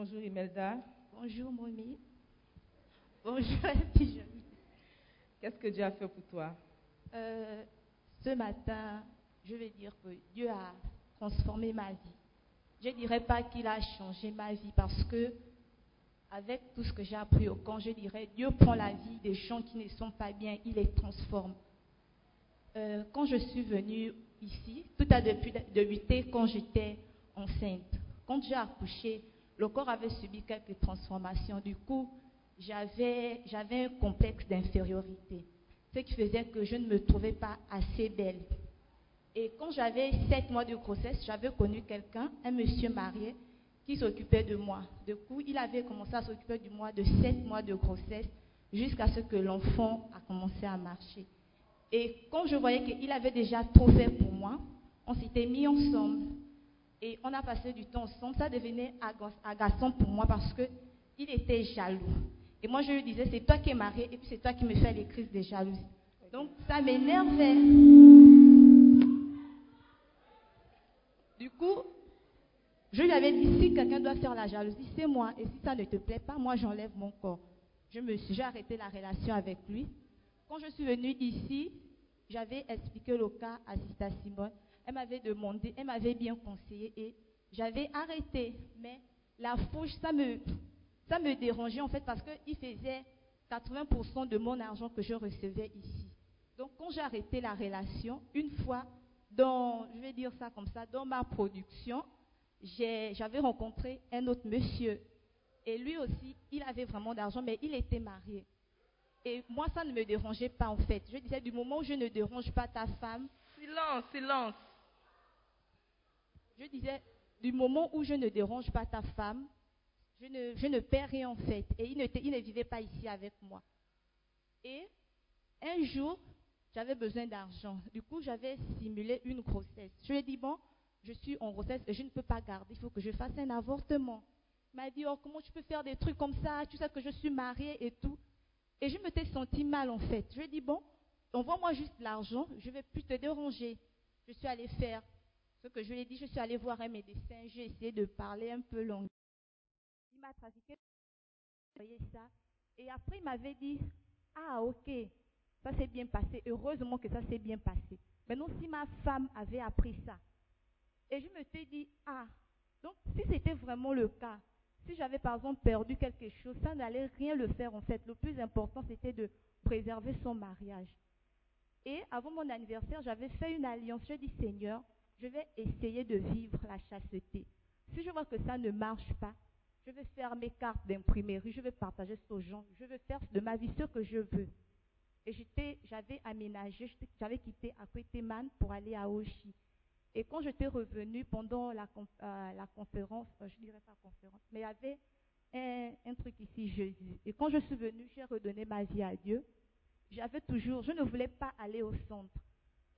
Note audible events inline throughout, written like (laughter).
Bonjour Imelda. Bonjour, Momi. Bonjour (laughs) Qu'est-ce que Dieu a fait pour toi? Euh, ce matin, je vais dire que Dieu a transformé ma vie. Je ne dirais pas qu'il a changé ma vie parce que, avec tout ce que j'ai appris au camp, je dirais Dieu prend la vie des gens qui ne sont pas bien, il les transforme. Euh, quand je suis venue ici, tout a débuté quand j'étais enceinte. Quand j'ai accouché, le corps avait subi quelques transformations. Du coup, j'avais un complexe d'infériorité, ce qui faisait que je ne me trouvais pas assez belle. Et quand j'avais sept mois de grossesse, j'avais connu quelqu'un, un monsieur marié, qui s'occupait de moi. Du coup, il avait commencé à s'occuper de moi de sept mois de grossesse jusqu'à ce que l'enfant a commencé à marcher. Et quand je voyais qu'il avait déjà tout fait pour moi, on s'était mis ensemble et on a passé du temps ensemble. Ça devenait aga- agaçant pour moi parce que il était jaloux. Et moi, je lui disais, c'est toi qui es marié et puis c'est toi qui me fais les crises de jalousie. Donc, ça m'énervait. Du coup, je lui avais dit, si quelqu'un doit faire la jalousie, c'est moi. Et si ça ne te plaît pas, moi, j'enlève mon corps. Je me suis, j'ai arrêté la relation avec lui. Quand je suis venue ici, j'avais expliqué le cas à Sista Simone. Elle m'avait demandé, elle m'avait bien conseillé et j'avais arrêté. Mais la fouche, ça me, ça me dérangeait en fait parce qu'il faisait 80% de mon argent que je recevais ici. Donc quand j'ai arrêté la relation, une fois dans, je vais dire ça comme ça, dans ma production, j'avais rencontré un autre monsieur. Et lui aussi, il avait vraiment d'argent, mais il était marié. Et moi, ça ne me dérangeait pas en fait. Je disais, du moment où je ne dérange pas ta femme, Silence, silence. Je disais, du moment où je ne dérange pas ta femme, je ne, perds rien en fait. Et il ne, vivait pas ici avec moi. Et un jour, j'avais besoin d'argent. Du coup, j'avais simulé une grossesse. Je lui ai dit, bon, je suis en grossesse et je ne peux pas garder, il faut que je fasse un avortement. Il m'a dit, oh, comment tu peux faire des trucs comme ça? Tu sais que je suis mariée et tout. Et je me t'ai senti mal en fait. Je lui ai dit, bon, envoie-moi juste l'argent, je ne vais plus te déranger. Je suis allée faire ce que je lui ai dit, je suis allée voir un médecin, j'ai essayé de parler un peu long. Il m'a trafiqué, voyez ça. Et après, il m'avait dit, ah ok, ça s'est bien passé. Heureusement que ça s'est bien passé. Maintenant, si ma femme avait appris ça, et je me suis dit, ah, donc si c'était vraiment le cas, si j'avais par exemple perdu quelque chose, ça n'allait rien le faire en fait. Le plus important, c'était de préserver son mariage. Et avant mon anniversaire, j'avais fait une alliance. Je dis, Seigneur, je vais essayer de vivre la chasteté. Si je vois que ça ne marche pas, je vais faire mes cartes d'imprimerie, je vais partager ça aux gens, je vais faire de ma vie ce que je veux. Et j'avais aménagé, j'avais quitté Akweteman pour aller à Oshi. Et quand j'étais revenue pendant euh, la conférence, euh, je dirais pas conférence, mais il y avait un, un truc ici, Jésus. Et quand je suis venue, j'ai redonné ma vie à Dieu. J'avais toujours, je ne voulais pas aller au centre.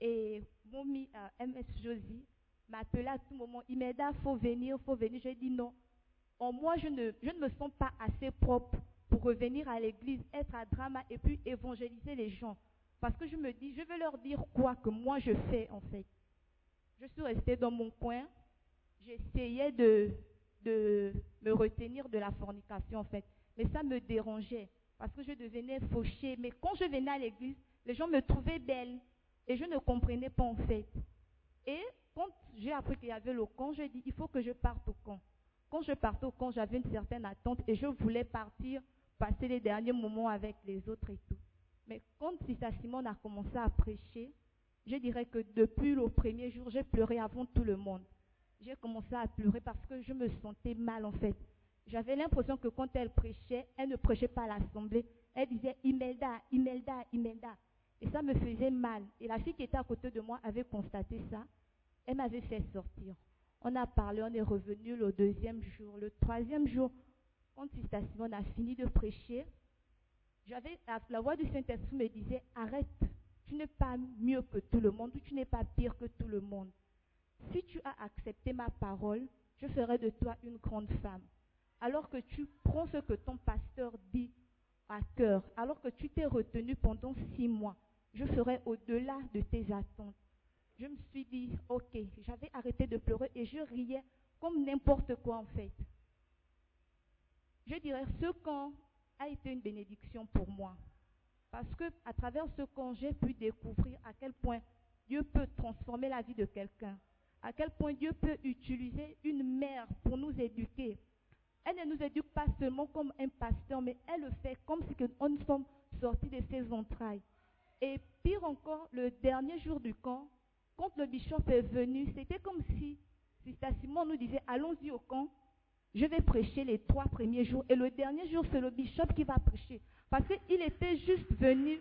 Et mon mi- euh, MS Josie m'appelait à tout moment. Il m'a dit, il faut venir, faut venir. J'ai dit non. En moi, je ne, je ne me sens pas assez propre pour revenir à l'église, être à drama et puis évangéliser les gens. Parce que je me dis, je vais leur dire quoi que moi je fais en fait. Je suis restée dans mon coin. j'essayais de, de me retenir de la fornication en fait. Mais ça me dérangeait parce que je devenais fauchée. Mais quand je venais à l'église, les gens me trouvaient belle et je ne comprenais pas en fait. Et quand j'ai appris qu'il y avait le camp, j'ai dit il faut que je parte au camp. Quand je partais au camp, j'avais une certaine attente et je voulais partir, passer les derniers moments avec les autres et tout. Mais quand Sista Simone a commencé à prêcher, je dirais que depuis le premier jour, j'ai pleuré avant tout le monde. J'ai commencé à pleurer parce que je me sentais mal en fait. J'avais l'impression que quand elle prêchait, elle ne prêchait pas à l'assemblée. Elle disait Imelda, Imelda, Imelda. Et ça me faisait mal. Et la fille qui était à côté de moi avait constaté ça. Elle m'avait fait sortir. On a parlé, on est revenu le deuxième jour. Le troisième jour, quand Simone a fini de prêcher, j'avais la voix du Saint-Esprit me disait arrête, tu n'es pas mieux que tout le monde ou tu n'es pas pire que tout le monde. Si tu as accepté ma parole, je ferai de toi une grande femme. Alors que tu prends ce que ton pasteur dit à cœur, alors que tu t'es retenu pendant six mois, je ferai au-delà de tes attentes. Je me suis dit, ok, j'avais arrêté de pleurer et je riais comme n'importe quoi en fait. Je dirais, ce camp a été une bénédiction pour moi. Parce que à travers ce camp, j'ai pu découvrir à quel point Dieu peut transformer la vie de quelqu'un à quel point Dieu peut utiliser une mère pour nous éduquer. Elle ne nous éduque pas seulement comme un pasteur, mais elle le fait comme si nous sommes sortis de ses entrailles. Et pire encore, le dernier jour du camp, quand le bishop est venu, c'était comme si Sister Simon nous disait, allons-y au camp, je vais prêcher les trois premiers jours. Et le dernier jour, c'est le bishop qui va prêcher. Parce qu'il était juste venu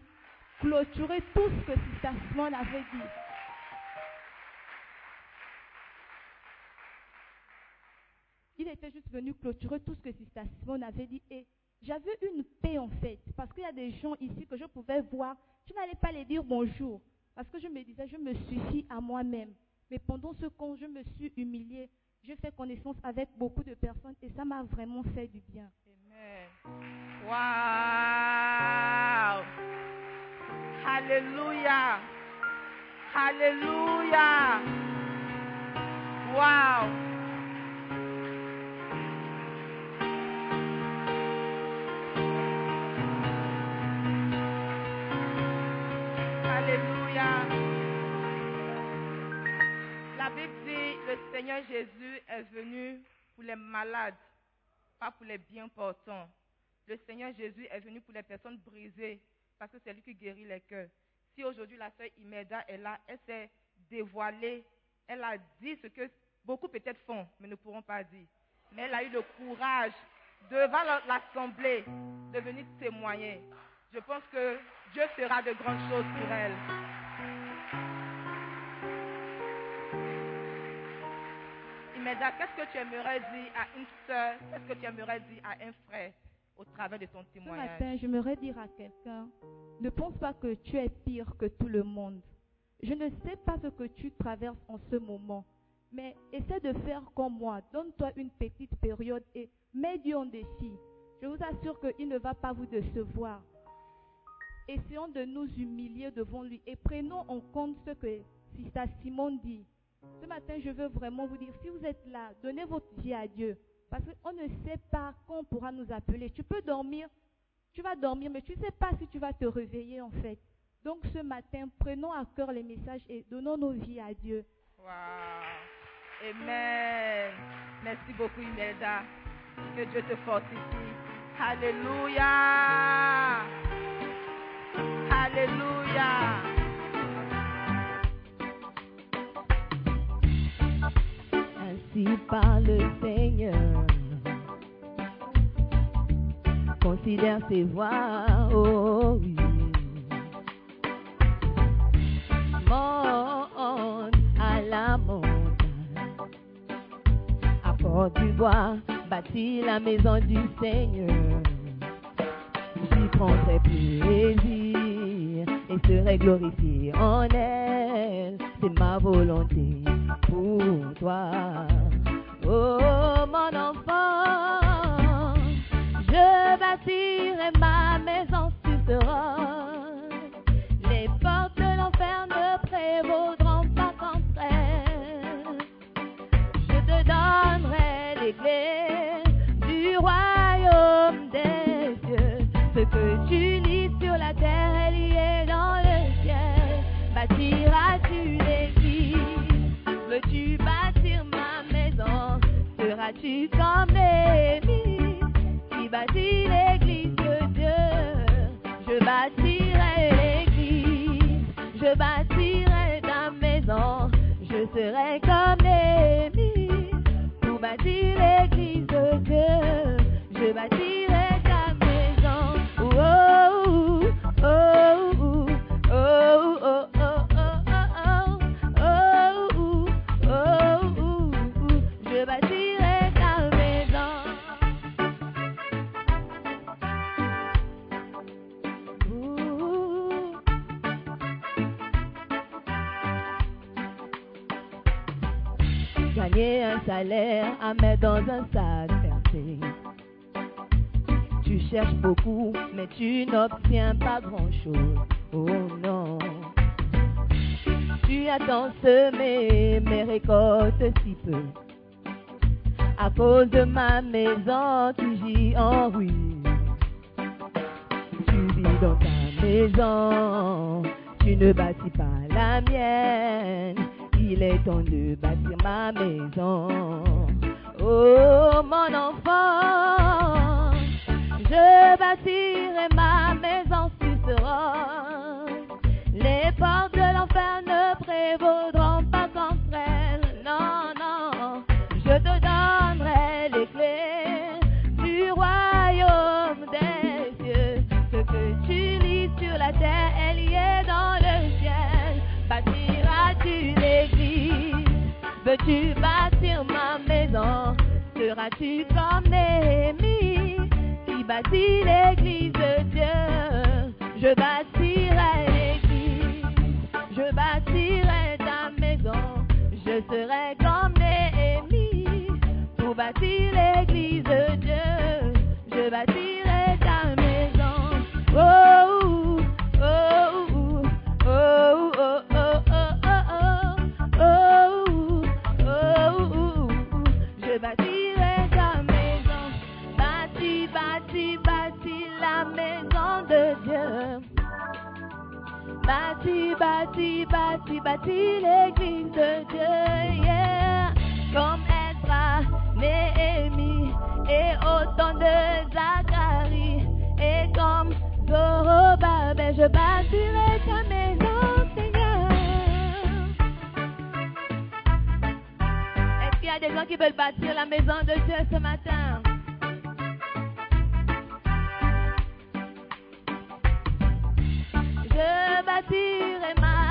clôturer tout ce que Sister Simon avait dit. il était juste venu clôturer tout ce que Sister Simone avait dit. Et j'avais une paix en fait, parce qu'il y a des gens ici que je pouvais voir, je n'allais pas les dire bonjour, parce que je me disais, je me suffis à moi-même. Mais pendant ce camp, je me suis humiliée, j'ai fait connaissance avec beaucoup de personnes et ça m'a vraiment fait du bien. Amen. Wow. Alléluia. Alléluia. Wow. Seigneur Jésus est venu pour les malades, pas pour les bien portants. Le Seigneur Jésus est venu pour les personnes brisées, parce que c'est lui qui guérit les cœurs. Si aujourd'hui la sœur Imelda est là, elle s'est dévoilée, elle a dit ce que beaucoup peut-être font, mais ne pourront pas dire. Mais elle a eu le courage devant l'assemblée de venir témoigner. Je pense que Dieu fera de grandes choses pour elle. Qu'est-ce que tu aimerais dire à une soeur, qu'est-ce que tu aimerais dire à un frère au travers de ton témoignage? Ce matin, j'aimerais dire à quelqu'un, ne pense pas que tu es pire que tout le monde. Je ne sais pas ce que tu traverses en ce moment, mais essaie de faire comme moi. Donne-toi une petite période et mets Dieu en défi. Je vous assure qu'il ne va pas vous décevoir. Essayons de nous humilier devant lui et prenons en compte ce que Sister Simon dit. Ce matin, je veux vraiment vous dire, si vous êtes là, donnez votre vie à Dieu. Parce qu'on ne sait pas quand on pourra nous appeler. Tu peux dormir, tu vas dormir, mais tu ne sais pas si tu vas te réveiller en fait. Donc ce matin, prenons à cœur les messages et donnons nos vies à Dieu. Wow. Amen. Merci beaucoup, Imelda. Que Dieu te fortifie. Alléluia. Alléluia. Par le Seigneur. Considère ses voix, oh oui. Monte à la montagne, apporte du bois, bâtis la maison du Seigneur. J'y prendrai plaisir et serai glorifié en elle. Ma volonté pour toi. Oh mon enfant, je bâtirai ma maison sur ce Les Comme Néhémie qui bâtit l'église de Dieu Je bâtirai l'église, je bâtirai ta maison. Je serai comme Néhémie pour bâtir l'église de Dieu. Je bâtirai Gagner un salaire à mettre dans un sac percé. Tu cherches beaucoup, mais tu n'obtiens pas grand-chose. Oh non. Tu as tant semé, mais récoltes si peu. À cause de ma maison, tu gis en ruine. Tu vis dans ta maison, tu ne bâtis pas la mienne. Il est temps de bâtir ma maison. Oh mon enfant, je bâtirai ma maison sur ce. Les portes de l'enfer ne prévaudront Seras-tu comme Néhémie qui bâtit l'église de Dieu Je bâtirai l'église, je bâtirai ta maison. Je serai comme Néhémie pour bâtir l'église Bâti, bâti, bâti, bâti l'église de Dieu, yeah. Comme Ezra, Néhémie et autant de Zacharie. Et comme Zorobabel, je bâtirai ta maison, Seigneur. Est-ce qu'il y a des gens qui veulent bâtir la maison de Dieu ce matin? bâtir et ma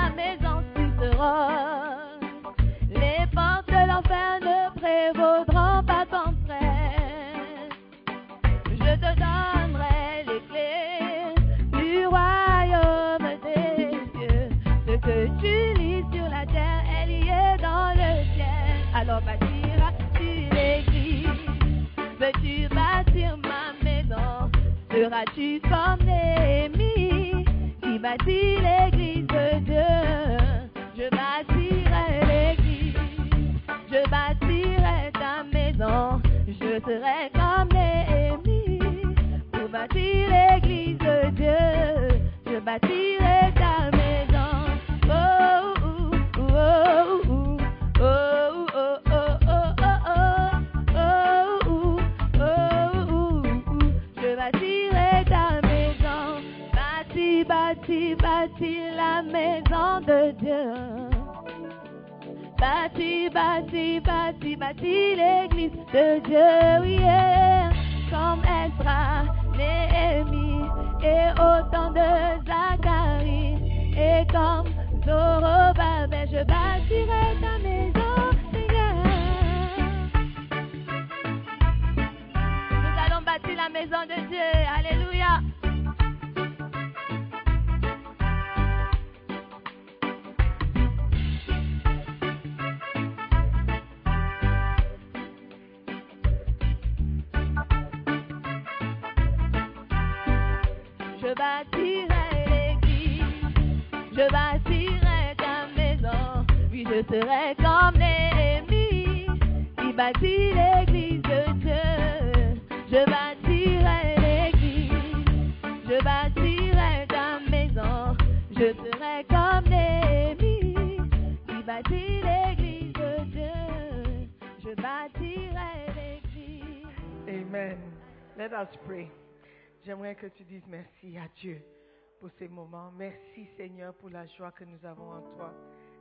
Merci Seigneur pour la joie que nous avons en toi.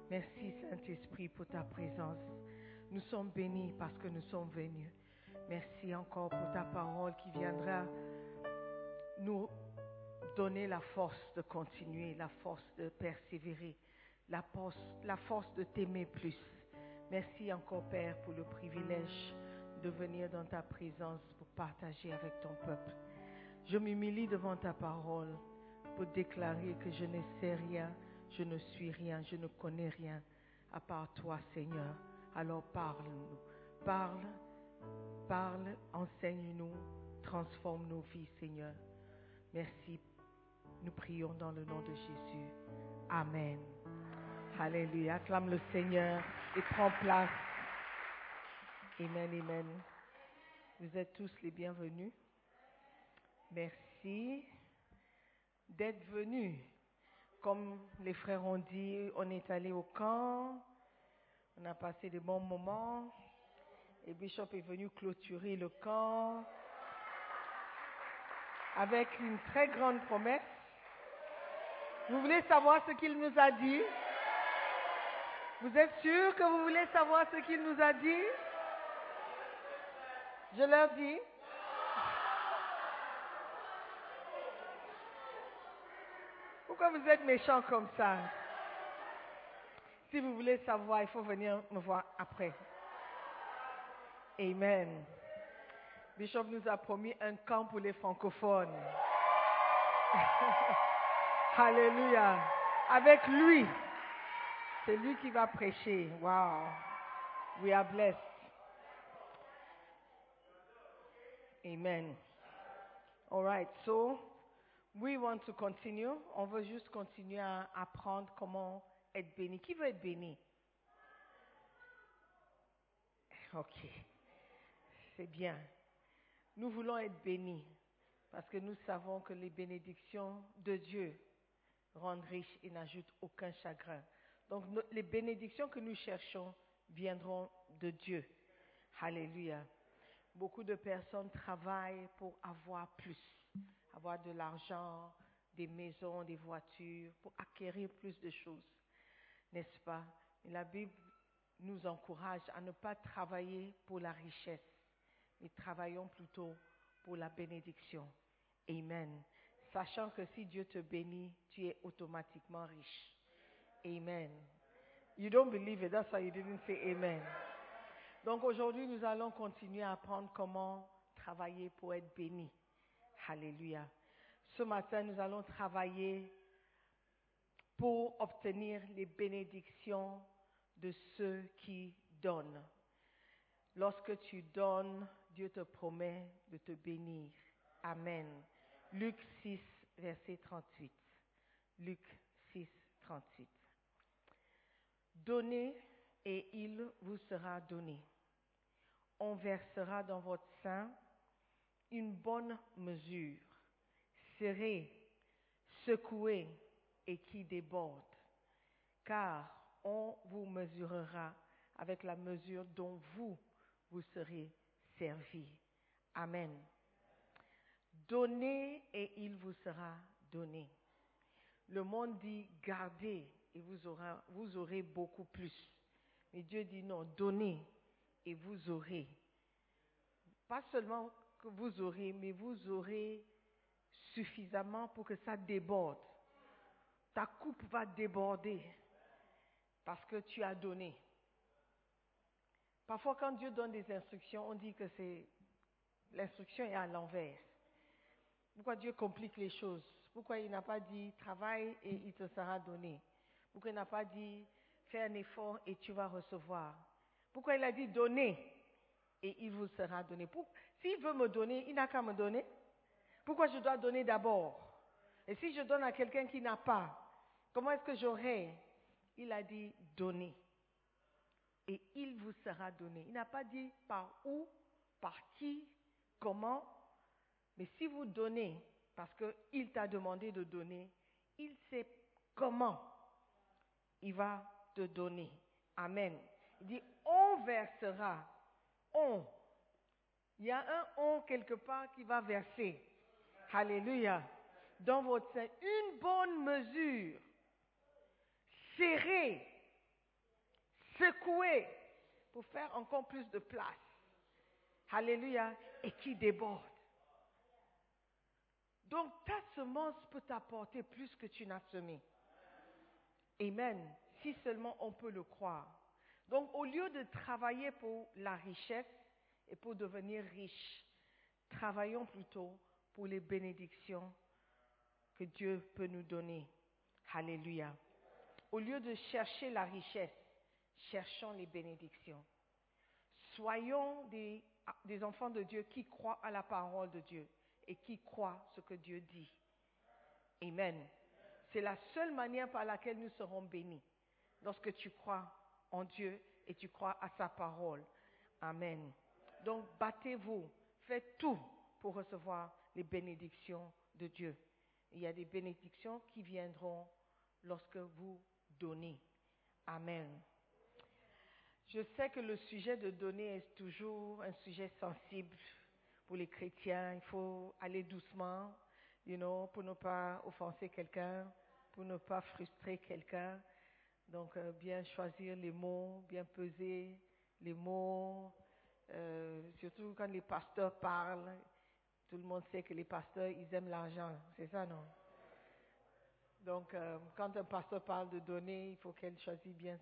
Merci Saint-Esprit pour ta présence. Nous sommes bénis parce que nous sommes venus. Merci encore pour ta parole qui viendra nous donner la force de continuer, la force de persévérer, la force de t'aimer plus. Merci encore Père pour le privilège de venir dans ta présence pour partager avec ton peuple. Je m'humilie devant ta parole pour déclarer que je ne sais rien, je ne suis rien, je ne connais rien à part toi Seigneur. Alors parle-nous, parle, parle, enseigne-nous, transforme nos vies Seigneur. Merci. Nous prions dans le nom de Jésus. Amen. Alléluia. Acclame le Seigneur et prends place. Amen, amen. Vous êtes tous les bienvenus. Merci d'être venus. Comme les frères ont dit, on est allé au camp, on a passé des bons moments, et Bishop est venu clôturer le camp avec une très grande promesse. Vous voulez savoir ce qu'il nous a dit? Vous êtes sûr que vous voulez savoir ce qu'il nous a dit? Je leur dis. Pourquoi vous êtes méchants comme ça? Si vous voulez savoir, il faut venir me voir après. Amen. Bishop nous a promis un camp pour les francophones. (laughs) Alléluia. Avec lui. C'est lui qui va prêcher. Wow. We are blessed. Amen. All right. So, we want to continue. On veut juste continuer à apprendre comment être béni. Qui veut être béni? Ok. C'est bien. Nous voulons être bénis parce que nous savons que les bénédictions de Dieu rendent riches et n'ajoutent aucun chagrin. Donc les bénédictions que nous cherchons viendront de Dieu. Alléluia. Beaucoup de personnes travaillent pour avoir plus, avoir de l'argent, des maisons, des voitures, pour acquérir plus de choses. N'est-ce pas? La Bible nous encourage à ne pas travailler pour la richesse, mais travaillons plutôt pour la bénédiction. Amen. Sachant que si Dieu te bénit, tu es automatiquement riche. Amen. You don't believe it, that's why you didn't say amen. Donc aujourd'hui, nous allons continuer à apprendre comment travailler pour être béni. Alléluia. Ce matin, nous allons travailler pour obtenir les bénédictions de ceux qui donnent. Lorsque tu donnes, Dieu te promet de te bénir. Amen. Luc 6, verset 38. Luc 6, 38. Donnez et il vous sera donné. On versera dans votre sein une bonne mesure, serrée, secouée et qui déborde, car on vous mesurera avec la mesure dont vous vous serez servi. Amen. Donnez et il vous sera donné. Le monde dit gardez et vous vous aurez beaucoup plus. Mais Dieu dit non, donnez et vous aurez. Pas seulement que vous aurez, mais vous aurez suffisamment pour que ça déborde. Ta coupe va déborder parce que tu as donné. Parfois, quand Dieu donne des instructions, on dit que c'est l'instruction est à l'envers. Pourquoi Dieu complique les choses? Pourquoi il n'a pas dit travaille et il te sera donné? Pourquoi il n'a pas dit fais un effort et tu vas recevoir? Pourquoi il a dit donner? Et il vous sera donné S'il veut me donner, il n'a qu'à me donner. Pourquoi je dois donner d'abord? Et si je donne à quelqu'un qui n'a pas, comment est-ce que j'aurai? Il a dit donner et il vous sera donné. Il n'a pas dit par où, par qui, comment, mais si vous donnez, parce qu'il t'a demandé de donner, il sait comment il va te donner. Amen. Il dit, on versera, on, Il y a un on quelque part qui va verser. Alléluia. Dans votre sein. Une bonne mesure. Serrée. Secouée. Pour faire encore plus de place. Alléluia. Et qui déborde. Donc ta semence peut t'apporter plus que tu n'as semé. Amen. Si seulement on peut le croire. Donc au lieu de travailler pour la richesse et pour devenir riche, travaillons plutôt pour les bénédictions que Dieu peut nous donner. Alléluia. Au lieu de chercher la richesse, cherchons les bénédictions. Soyons des, des enfants de Dieu qui croient à la parole de Dieu et qui croient ce que Dieu dit. Amen. C'est la seule manière par laquelle nous serons bénis. Lorsque tu crois en Dieu et tu crois à sa parole. Amen. Donc battez-vous, faites tout pour recevoir les bénédictions de Dieu. Il y a des bénédictions qui viendront lorsque vous donnez. Amen. Je sais que le sujet de donner est toujours un sujet sensible pour les chrétiens. Il faut aller doucement, you know, pour ne pas offenser quelqu'un, pour ne pas frustrer quelqu'un. Donc, euh, bien choisir les mots, bien peser les mots, euh, surtout quand les pasteurs parlent. Tout le monde sait que les pasteurs, ils aiment l'argent. C'est ça, non? Donc, euh, quand un pasteur parle de donner, il faut qu'elle choisisse bien.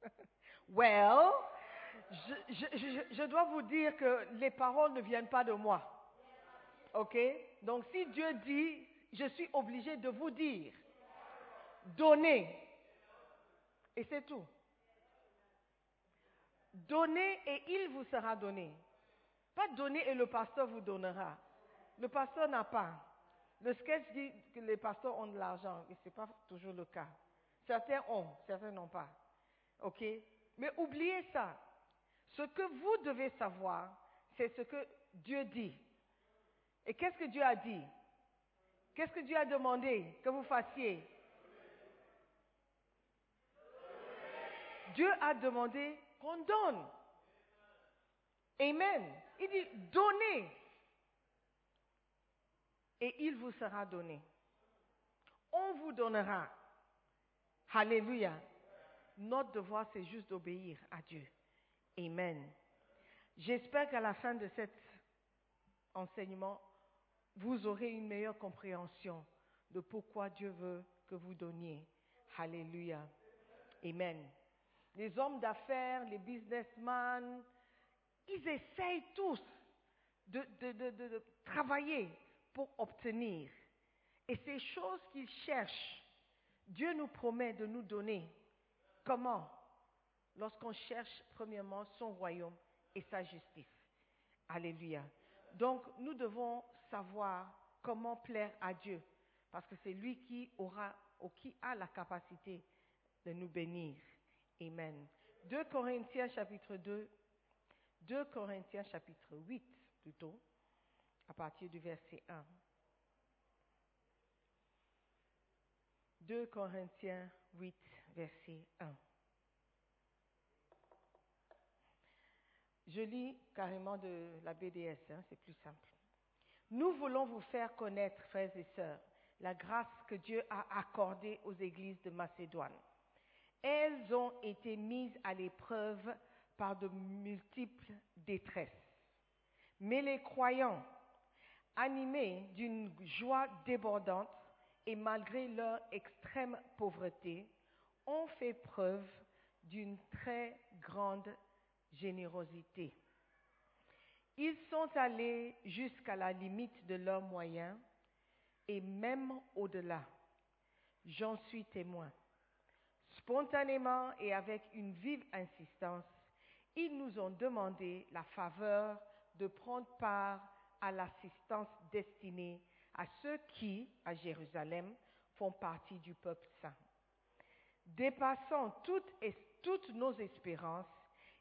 (laughs) well, je, je, je, je dois vous dire que les paroles ne viennent pas de moi. OK? Donc, si Dieu dit, je suis obligé de vous dire, donnez. Et c'est tout. Donnez et il vous sera donné. Pas donner et le pasteur vous donnera. Le pasteur n'a pas. Le sketch dit que les pasteurs ont de l'argent, et ce n'est pas toujours le cas. Certains ont, certains n'ont pas. OK? Mais oubliez ça. Ce que vous devez savoir, c'est ce que Dieu dit. Et qu'est-ce que Dieu a dit? Qu'est-ce que Dieu a demandé que vous fassiez? Dieu a demandé qu'on donne. Amen. Il dit, donnez. Et il vous sera donné. On vous donnera. Alléluia. Notre devoir, c'est juste d'obéir à Dieu. Amen. J'espère qu'à la fin de cet enseignement, vous aurez une meilleure compréhension de pourquoi Dieu veut que vous donniez. Alléluia. Amen. Les hommes d'affaires, les businessmen, ils essayent tous de, travailler pour obtenir. Et ces choses qu'ils cherchent, Dieu nous promet de nous donner. Comment? Lorsqu'on cherche premièrement son royaume et sa justice. Alléluia. Donc nous devons savoir comment plaire à Dieu, parce que c'est lui qui aura ou qui a la capacité de nous bénir. Amen. 2 Corinthiens chapitre 2, 2 Corinthiens chapitre 8 plutôt, à partir du verset 1. 2 Corinthiens 8, verset 1. Je lis carrément de la BDS, hein, c'est plus simple. Nous voulons vous faire connaître, frères et sœurs, la grâce que Dieu a accordée aux églises de Macédoine. Elles ont été mises à l'épreuve par de multiples détresses. Mais les croyants, animés d'une joie débordante et malgré leur extrême pauvreté, ont fait preuve d'une très grande générosité. Ils sont allés jusqu'à la limite de leurs moyens et même au-delà. J'en suis témoin. Spontanément et avec une vive insistance, ils nous ont demandé la faveur de prendre part à l'assistance destinée à ceux qui, à Jérusalem, font partie du peuple saint. Dépassant toutes, toutes nos espérances,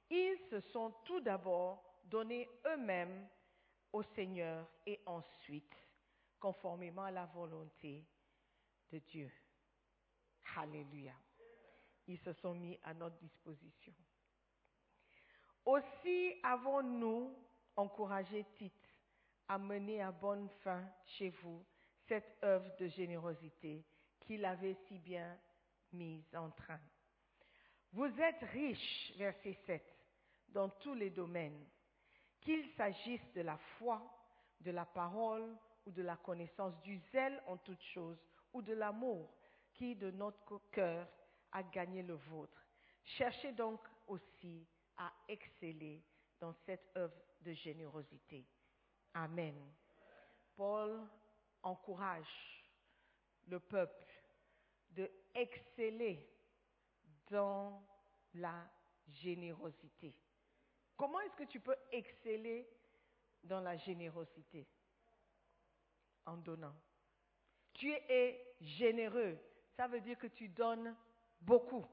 ils se sont tout d'abord donnés eux-mêmes au Seigneur et ensuite, conformément à la volonté de Dieu. Alléluia. Ils se sont mis à notre disposition. Aussi avons-nous encouragé Tite à mener à bonne fin chez vous cette œuvre de générosité qu'il avait si bien mise en train. Vous êtes riches, verset 7, dans tous les domaines, qu'il s'agisse de la foi, de la parole ou de la connaissance, du zèle en toutes choses ou de l'amour qui de notre cœur a gagné le vôtre. Cherchez donc aussi à exceller dans cette œuvre de générosité. Amen. Paul encourage le peuple de exceller dans la générosité. Comment est-ce que tu peux exceller dans la générosité? En donnant. Tu es généreux, ça veut dire que tu donnes beaucoup.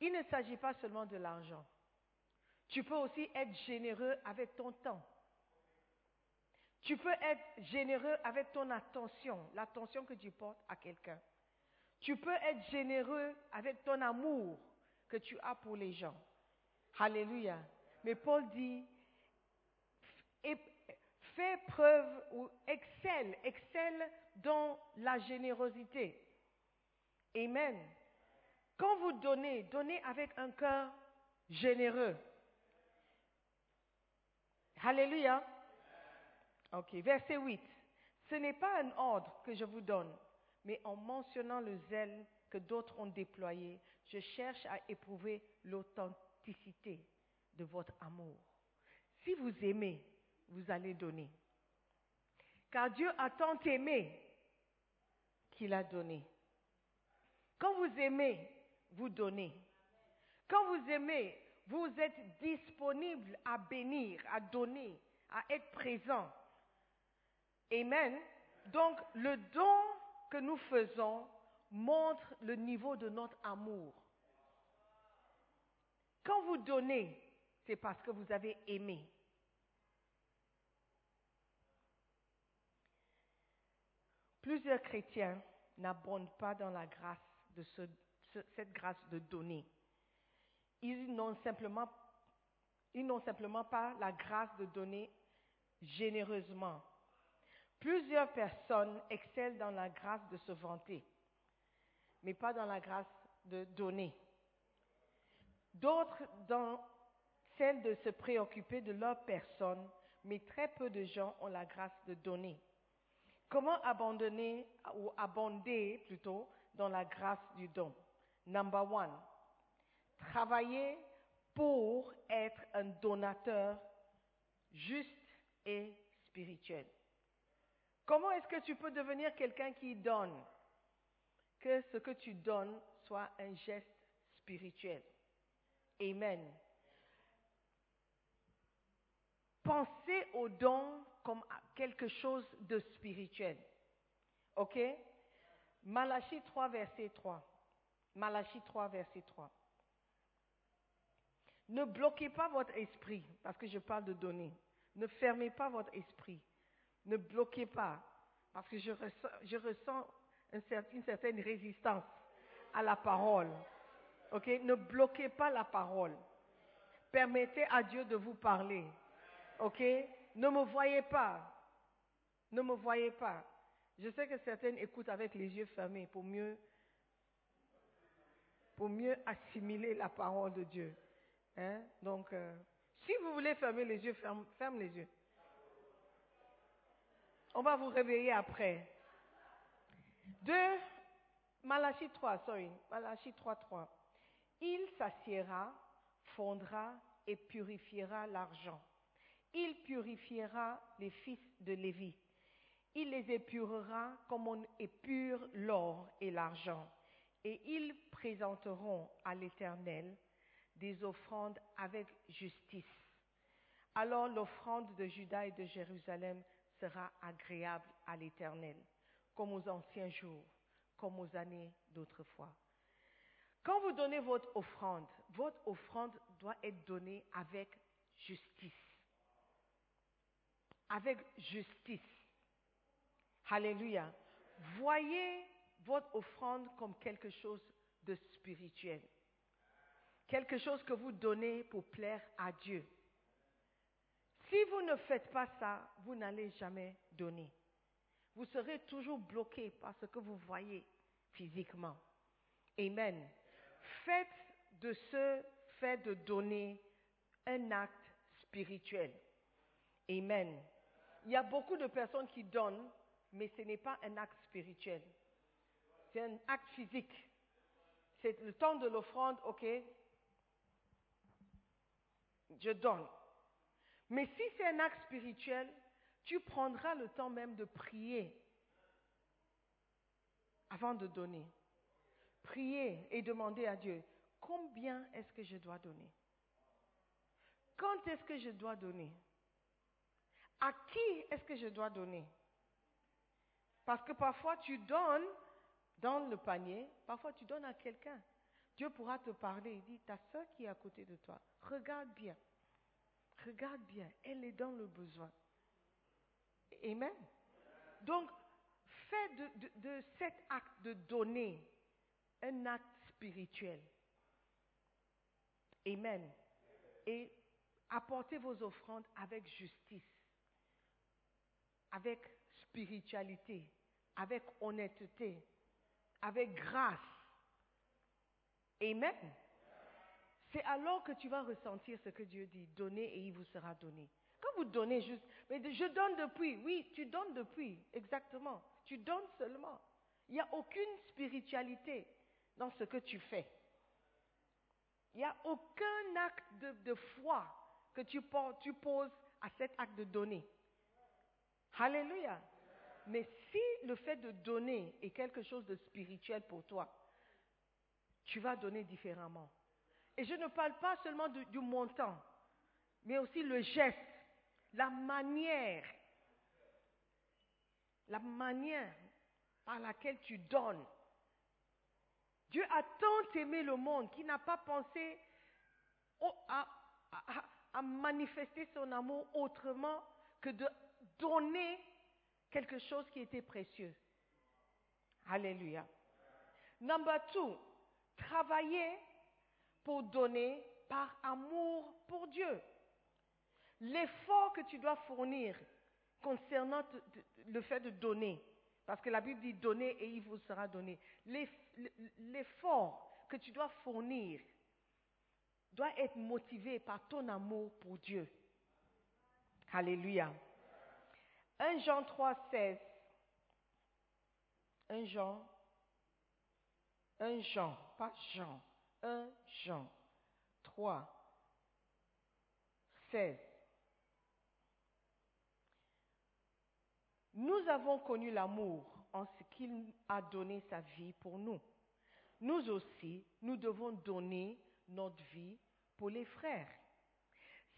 Il ne s'agit pas seulement de l'argent. Tu peux aussi être généreux avec ton temps. Tu peux être généreux avec ton attention, l'attention que tu portes à quelqu'un. Tu peux être généreux avec ton amour que tu as pour les gens. Alléluia. Mais Paul dit, fais preuve ou excelle, excelle dans la générosité. Amen. Quand vous donnez, donnez avec un cœur généreux. Alléluia. Ok, verset 8. Ce n'est pas un ordre que je vous donne, mais en mentionnant le zèle que d'autres ont déployé, je cherche à éprouver l'authenticité de votre amour. Si vous aimez, vous allez donner. Car Dieu a tant aimé qu'il a donné. Quand vous aimez, vous donnez. Quand vous aimez, vous êtes disponible à bénir, à donner, à être présent. Amen. Donc le don que nous faisons montre le niveau de notre amour. Quand vous donnez, c'est parce que vous avez aimé. Plusieurs chrétiens n'abondent pas dans la grâce de cette grâce de donner. Ils n'ont simplement, ils n'ont simplement pas la grâce de donner généreusement. Plusieurs personnes excellent dans la grâce de se vanter, mais pas dans la grâce de donner. D'autres dans celle de se préoccuper de leur personne, mais très peu de gens ont la grâce de donner. Comment abandonner ou abonder plutôt dans la grâce du don Number one, travailler pour être un donateur juste et spirituel. Comment est-ce que tu peux devenir quelqu'un qui donne? Que ce que tu donnes soit un geste spirituel. Amen. Pensez au don comme quelque chose de spirituel. OK? Malachie 3, verset 3. Malachie 3, verset 3. Ne bloquez pas votre esprit, parce que je parle de donner. Ne fermez pas votre esprit. Ne bloquez pas, parce que je ressens, une, certaine, résistance à la parole. OK? Ne bloquez pas la parole. Permettez à Dieu de vous parler. OK? Ne me voyez pas. Ne me voyez pas. Je sais que certaines écoutent avec les yeux fermés pour mieux, pour mieux assimiler la parole de Dieu. Hein? Donc, euh, si vous voulez fermer les yeux, ferme, les yeux. On va vous réveiller après. Deux, Malachie 3, sorry, Malachie 3, 3. Il s'assiera, fondra et purifiera l'argent. Il purifiera les fils de Lévi. Il les épurera comme on épure l'or et l'argent. Et ils présenteront à l'Éternel des offrandes avec justice. Alors l'offrande de Juda et de Jérusalem sera agréable à l'Éternel, comme aux anciens jours, comme aux années d'autrefois. Quand vous donnez votre offrande, votre offrande doit être donnée avec justice. Avec justice. Alléluia. Voyez votre offrande comme quelque chose de spirituel. Quelque chose que vous donnez pour plaire à Dieu. Si vous ne faites pas ça, vous n'allez jamais donner. Vous serez toujours bloqué par ce que vous voyez physiquement. Amen. Faites de ce fait de donner un acte spirituel. Amen. Il y a beaucoup de personnes qui donnent, mais ce n'est pas un acte spirituel. C'est un acte physique. C'est le temps de l'offrande, ok, je donne. Mais si c'est un acte spirituel, tu prendras le temps même de prier avant de donner. Prier et demander à Dieu, combien est-ce que je dois donner? Quand est-ce que je dois donner? À qui est-ce que je dois donner? Parce que parfois tu donnes dans le panier, parfois tu donnes à quelqu'un. Dieu pourra te parler. Il dit, ta soeur qui est à côté de toi, regarde bien. Regarde bien, elle est dans le besoin. Amen. Donc, fais de, de cet acte de donner un acte spirituel. Amen. Et apportez vos offrandes avec justice, avec spiritualité, avec honnêteté, avec grâce. Amen. C'est alors que tu vas ressentir ce que Dieu dit. Donnez et il vous sera donné. Quand vous donnez juste, mais je donne depuis. Oui, tu donnes depuis, exactement. Tu donnes seulement. Il n'y a aucune spiritualité dans ce que tu fais. Il n'y a aucun acte de, foi que tu, tu poses à cet acte de donner. Alléluia. Mais si le fait de donner est quelque chose de spirituel pour toi, tu vas donner différemment. Et je ne parle pas seulement du, montant, mais aussi le geste, la manière, la manière par laquelle tu donnes. Dieu a tant aimé le monde qu'il n'a pas pensé à, manifester son amour autrement que de donner quelque chose qui était précieux. Alléluia. Number two, travailler pour donner par amour pour Dieu. L'effort que tu dois fournir concernant le fait de donner, parce que la Bible dit donner et il vous sera donné. L'effort que tu dois fournir doit être motivé par ton amour pour Dieu. Alléluia. 1 Jean 3, 16. 1 Jean. 1 Jean, pas Jean. 1 Jean 3, 16. Nous avons connu l'amour en ce qu'il a donné sa vie pour nous. Nous aussi, nous devons donner notre vie pour les frères.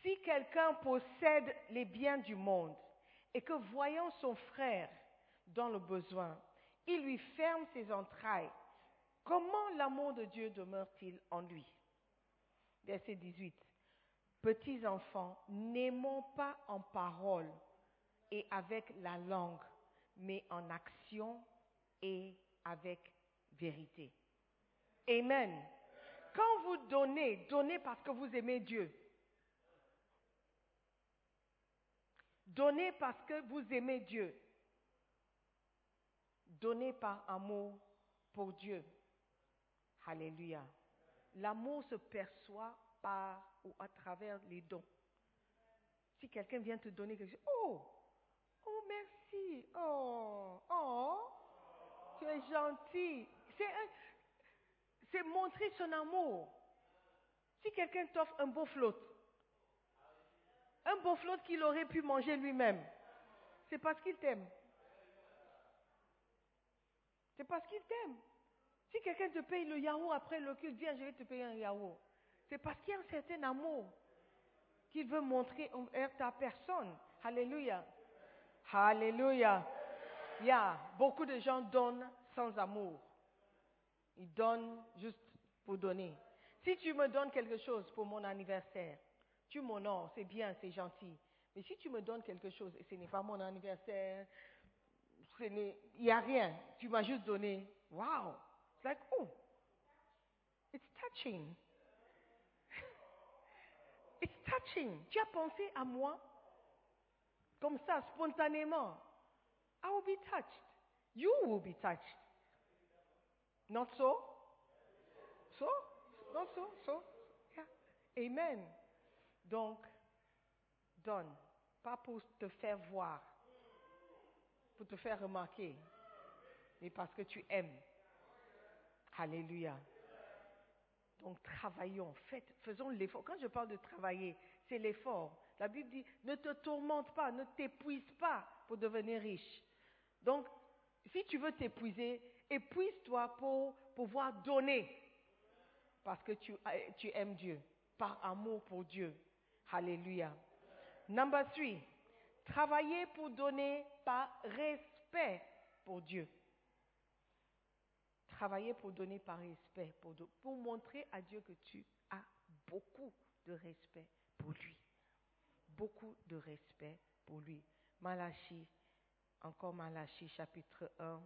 Si quelqu'un possède les biens du monde et que voyant son frère dans le besoin, il lui ferme ses entrailles, comment l'amour de Dieu demeure-t-il en lui? Verset 18. Petits enfants, n'aimons pas en parole et avec la langue, mais en action et avec vérité. Amen. Quand vous donnez, donnez parce que vous aimez Dieu. Donnez parce que vous aimez Dieu. Donnez par amour pour Dieu. Alléluia. L'amour se perçoit par ou à travers les dons. Si quelqu'un vient te donner quelque chose, oh, oh merci, oh, oh, tu es gentil. C'est montrer son amour. Si quelqu'un t'offre un beau flotte, un beau flotte qu'il aurait pu manger lui-même, c'est parce qu'il t'aime. C'est parce qu'il t'aime. Si quelqu'un te paye le yaourt après le culte, viens, je vais te payer un yaourt. C'est parce qu'il y a un certain amour qu'il veut montrer envers ta personne. Alléluia. Alléluia. Il y a beaucoup de gens donnent sans amour. Ils donnent juste pour donner. Si tu me donnes quelque chose pour mon anniversaire, tu m'honores, c'est bien, c'est gentil. Mais si tu me donnes quelque chose et ce n'est pas mon anniversaire, il n'y a rien, tu m'as juste donné, wow, it's like, oh, it's touching. (laughs) It's touching. Tu as pensé à moi comme ça, spontanément, I will be touched. You will be touched. Not so? So? Not so? So? Yeah. Amen. Donc, donne. Pas pour te faire voir, pour te faire remarquer, mais parce que tu aimes. Alléluia. Donc travaillons, faites, faisons l'effort. Quand je parle de travailler, c'est l'effort. La Bible dit, ne te tourmente pas, ne t'épuise pas pour devenir riche. Donc, si tu veux t'épuiser, épuise-toi pour pouvoir donner. Parce que tu, tu aimes Dieu, par amour pour Dieu. Alléluia. Number three, travailler pour donner par respect pour Dieu. Travailler pour donner par respect, pour, pour montrer à Dieu que tu as beaucoup de respect pour lui. Beaucoup de respect pour lui. Malachie, encore Malachie chapitre 1,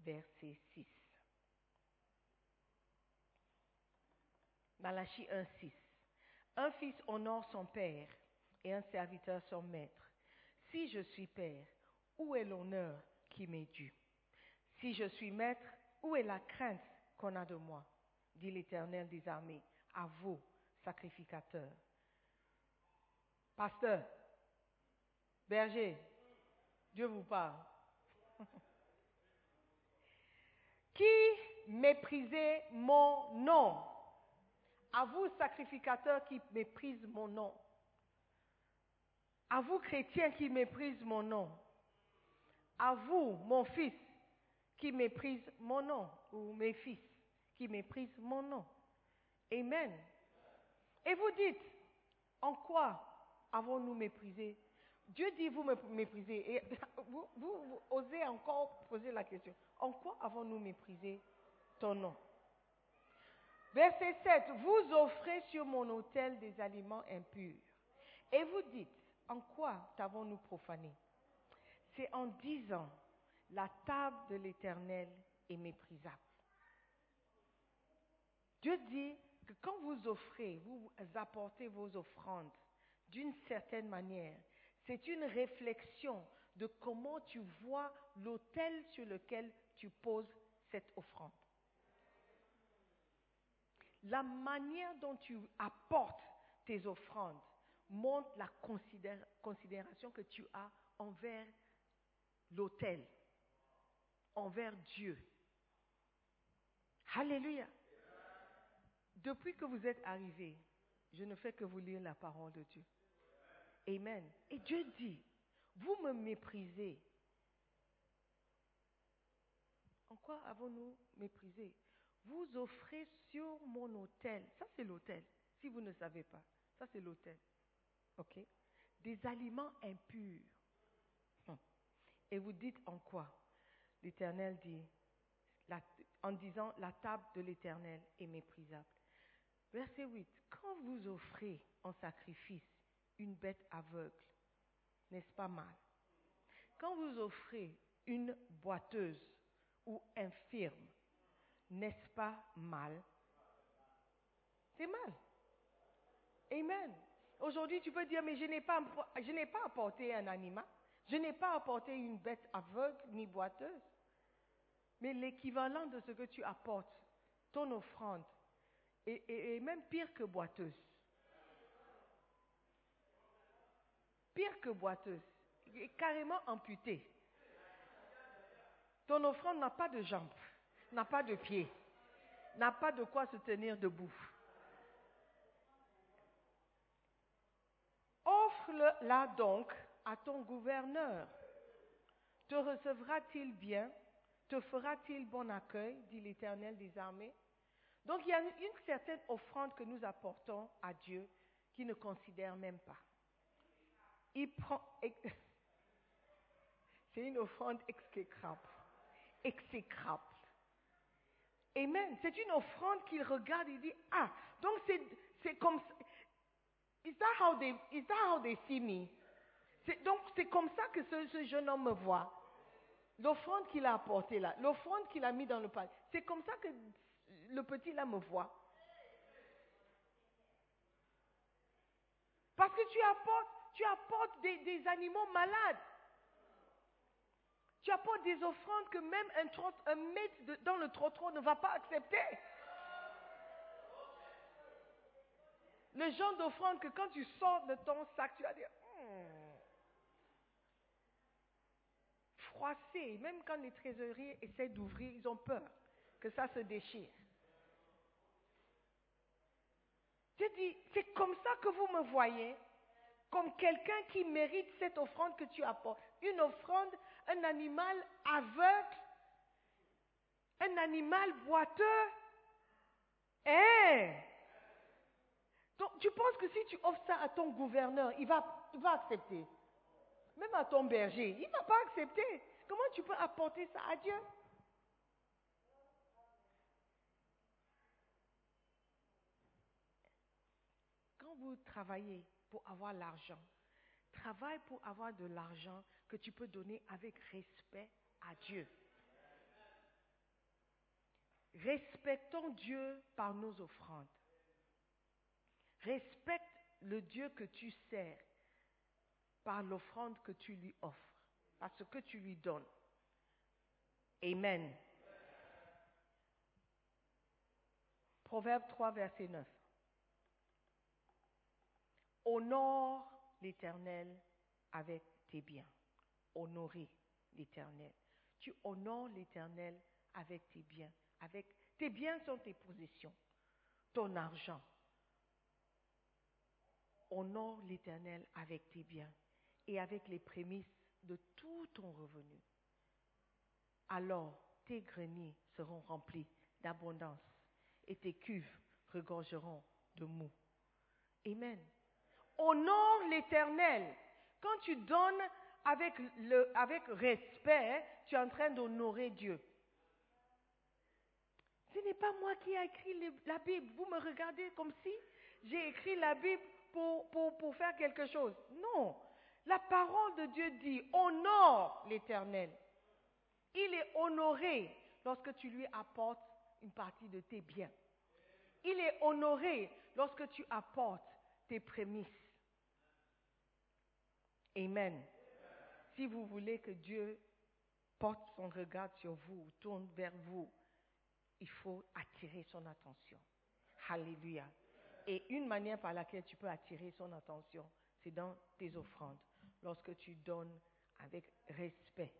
verset 6. Malachie 1, 6. Un fils honore son père et un serviteur son maître. Si je suis père, où est l'honneur qui m'est dû? Si je suis maître, où est la crainte qu'on a de moi? Dit l'Éternel des armées, à vous, sacrificateurs. Pasteur, berger, Dieu vous parle. (laughs) qui méprisez mon nom? À vous, sacrificateurs qui méprisent mon nom. À vous, chrétiens qui méprisent mon nom. À vous, mon fils, qui méprise mon nom, ou mes fils qui méprisent mon nom. Amen. Et vous dites, en quoi avons-nous méprisé? Dieu dit, vous me méprisez. Et (laughs) vous, vous osez encore poser la question, en quoi avons-nous méprisé ton nom? Verset 7, vous offrez sur mon autel des aliments impurs. Et vous dites, en quoi t'avons-nous profané? C'est en disant, la table de l'Éternel est méprisable. Dieu dit que quand vous offrez, vous apportez vos offrandes d'une certaine manière, c'est une réflexion de comment tu vois l'autel sur lequel tu poses cette offrande la manière dont tu apportes tes offrandes montre la considération que tu as envers l'autel, envers Dieu. Alléluia. Depuis que vous êtes arrivés, je ne fais que vous lire la parole de Dieu. Amen. Et Dieu dit, vous me méprisez. En quoi avons-nous méprisé? Vous offrez sur mon autel, ça c'est l'autel, si vous ne savez pas, ça c'est l'autel, ok? Des aliments impurs. Hum. Et vous dites en quoi? L'Éternel dit, en disant la table de l'Éternel est méprisable. Verset 8, quand vous offrez en sacrifice une bête aveugle, n'est-ce pas mal? Quand vous offrez une boiteuse ou infirme, n'est-ce pas mal? C'est mal. Amen. Aujourd'hui, tu peux dire, mais je n'ai pas, apporté un animal, je n'ai pas apporté une bête aveugle ni boiteuse. Mais l'équivalent de ce que tu apportes, ton offrande, est, même pire que boiteuse. Pire que boiteuse, carrément amputée. Ton offrande n'a pas de jambes n'a pas de pied, n'a pas de quoi se tenir debout. Offre-la donc à ton gouverneur. Te recevra-t-il bien? Te fera-t-il bon accueil? dit l'Éternel des armées. Donc il y a une certaine offrande que nous apportons à Dieu qui ne considère même pas. Il prend. (laughs) C'est une offrande exécrable. Exécrable. Amen. C'est une offrande qu'il regarde et dit, ah, donc c'est comme Is that how they, is that how they see me? Donc c'est comme ça que ce, jeune homme me voit. L'offrande qu'il a apportée là, l'offrande qu'il a mis dans le panier, c'est comme ça que le petit là me voit. Parce que tu apportes, tu apportes des, des animaux malades. Tu apportes des offrandes que même un, trot- un maître dans le trottoir ne va pas accepter. Le genre d'offrande que quand tu sors de ton sac, tu vas dire, Hmm. froissé. Même quand les trésoriers essaient d'ouvrir, ils ont peur que ça se déchire. Dieu dit, c'est comme ça que vous me voyez, comme quelqu'un qui mérite cette offrande que tu apportes. Une offrande, un animal aveugle, un animal boiteux. Hein? Donc, tu penses que si tu offres ça à ton gouverneur, il va, il va accepter? Même à ton berger, il ne va pas accepter. Comment tu peux apporter ça à Dieu? Quand vous travaillez pour avoir l'argent, travaille pour avoir de l'argent que tu peux donner avec respect à Dieu. Respectons Dieu par nos offrandes. Respecte le Dieu que tu sers par l'offrande que tu lui offres, par ce que tu lui donnes. Amen. Proverbe 3, verset 9. Honore l'Éternel avec tes biens. Honorer l'Éternel. Tu honores l'Éternel avec tes biens. Avec tes biens sont tes possessions, ton argent. Honore l'Éternel avec tes biens et avec les prémices de tout ton revenu. Alors tes greniers seront remplis d'abondance et tes cuves regorgeront de mou. Amen. Honore l'Éternel. Quand tu donnes avec, respect, tu es en train d'honorer Dieu. Ce n'est pas moi qui ai écrit la Bible. Vous me regardez comme si j'ai écrit la Bible pour, pour, pour faire quelque chose. Non. La parole de Dieu dit, honore l'Éternel. Il est honoré lorsque tu lui apportes une partie de tes biens. Il est honoré lorsque tu apportes tes prémices. Amen. Si vous voulez que Dieu porte son regard sur vous, tourne vers vous, il faut attirer son attention. Alléluia. Et une manière par laquelle tu peux attirer son attention, c'est dans tes offrandes, lorsque tu donnes avec respect.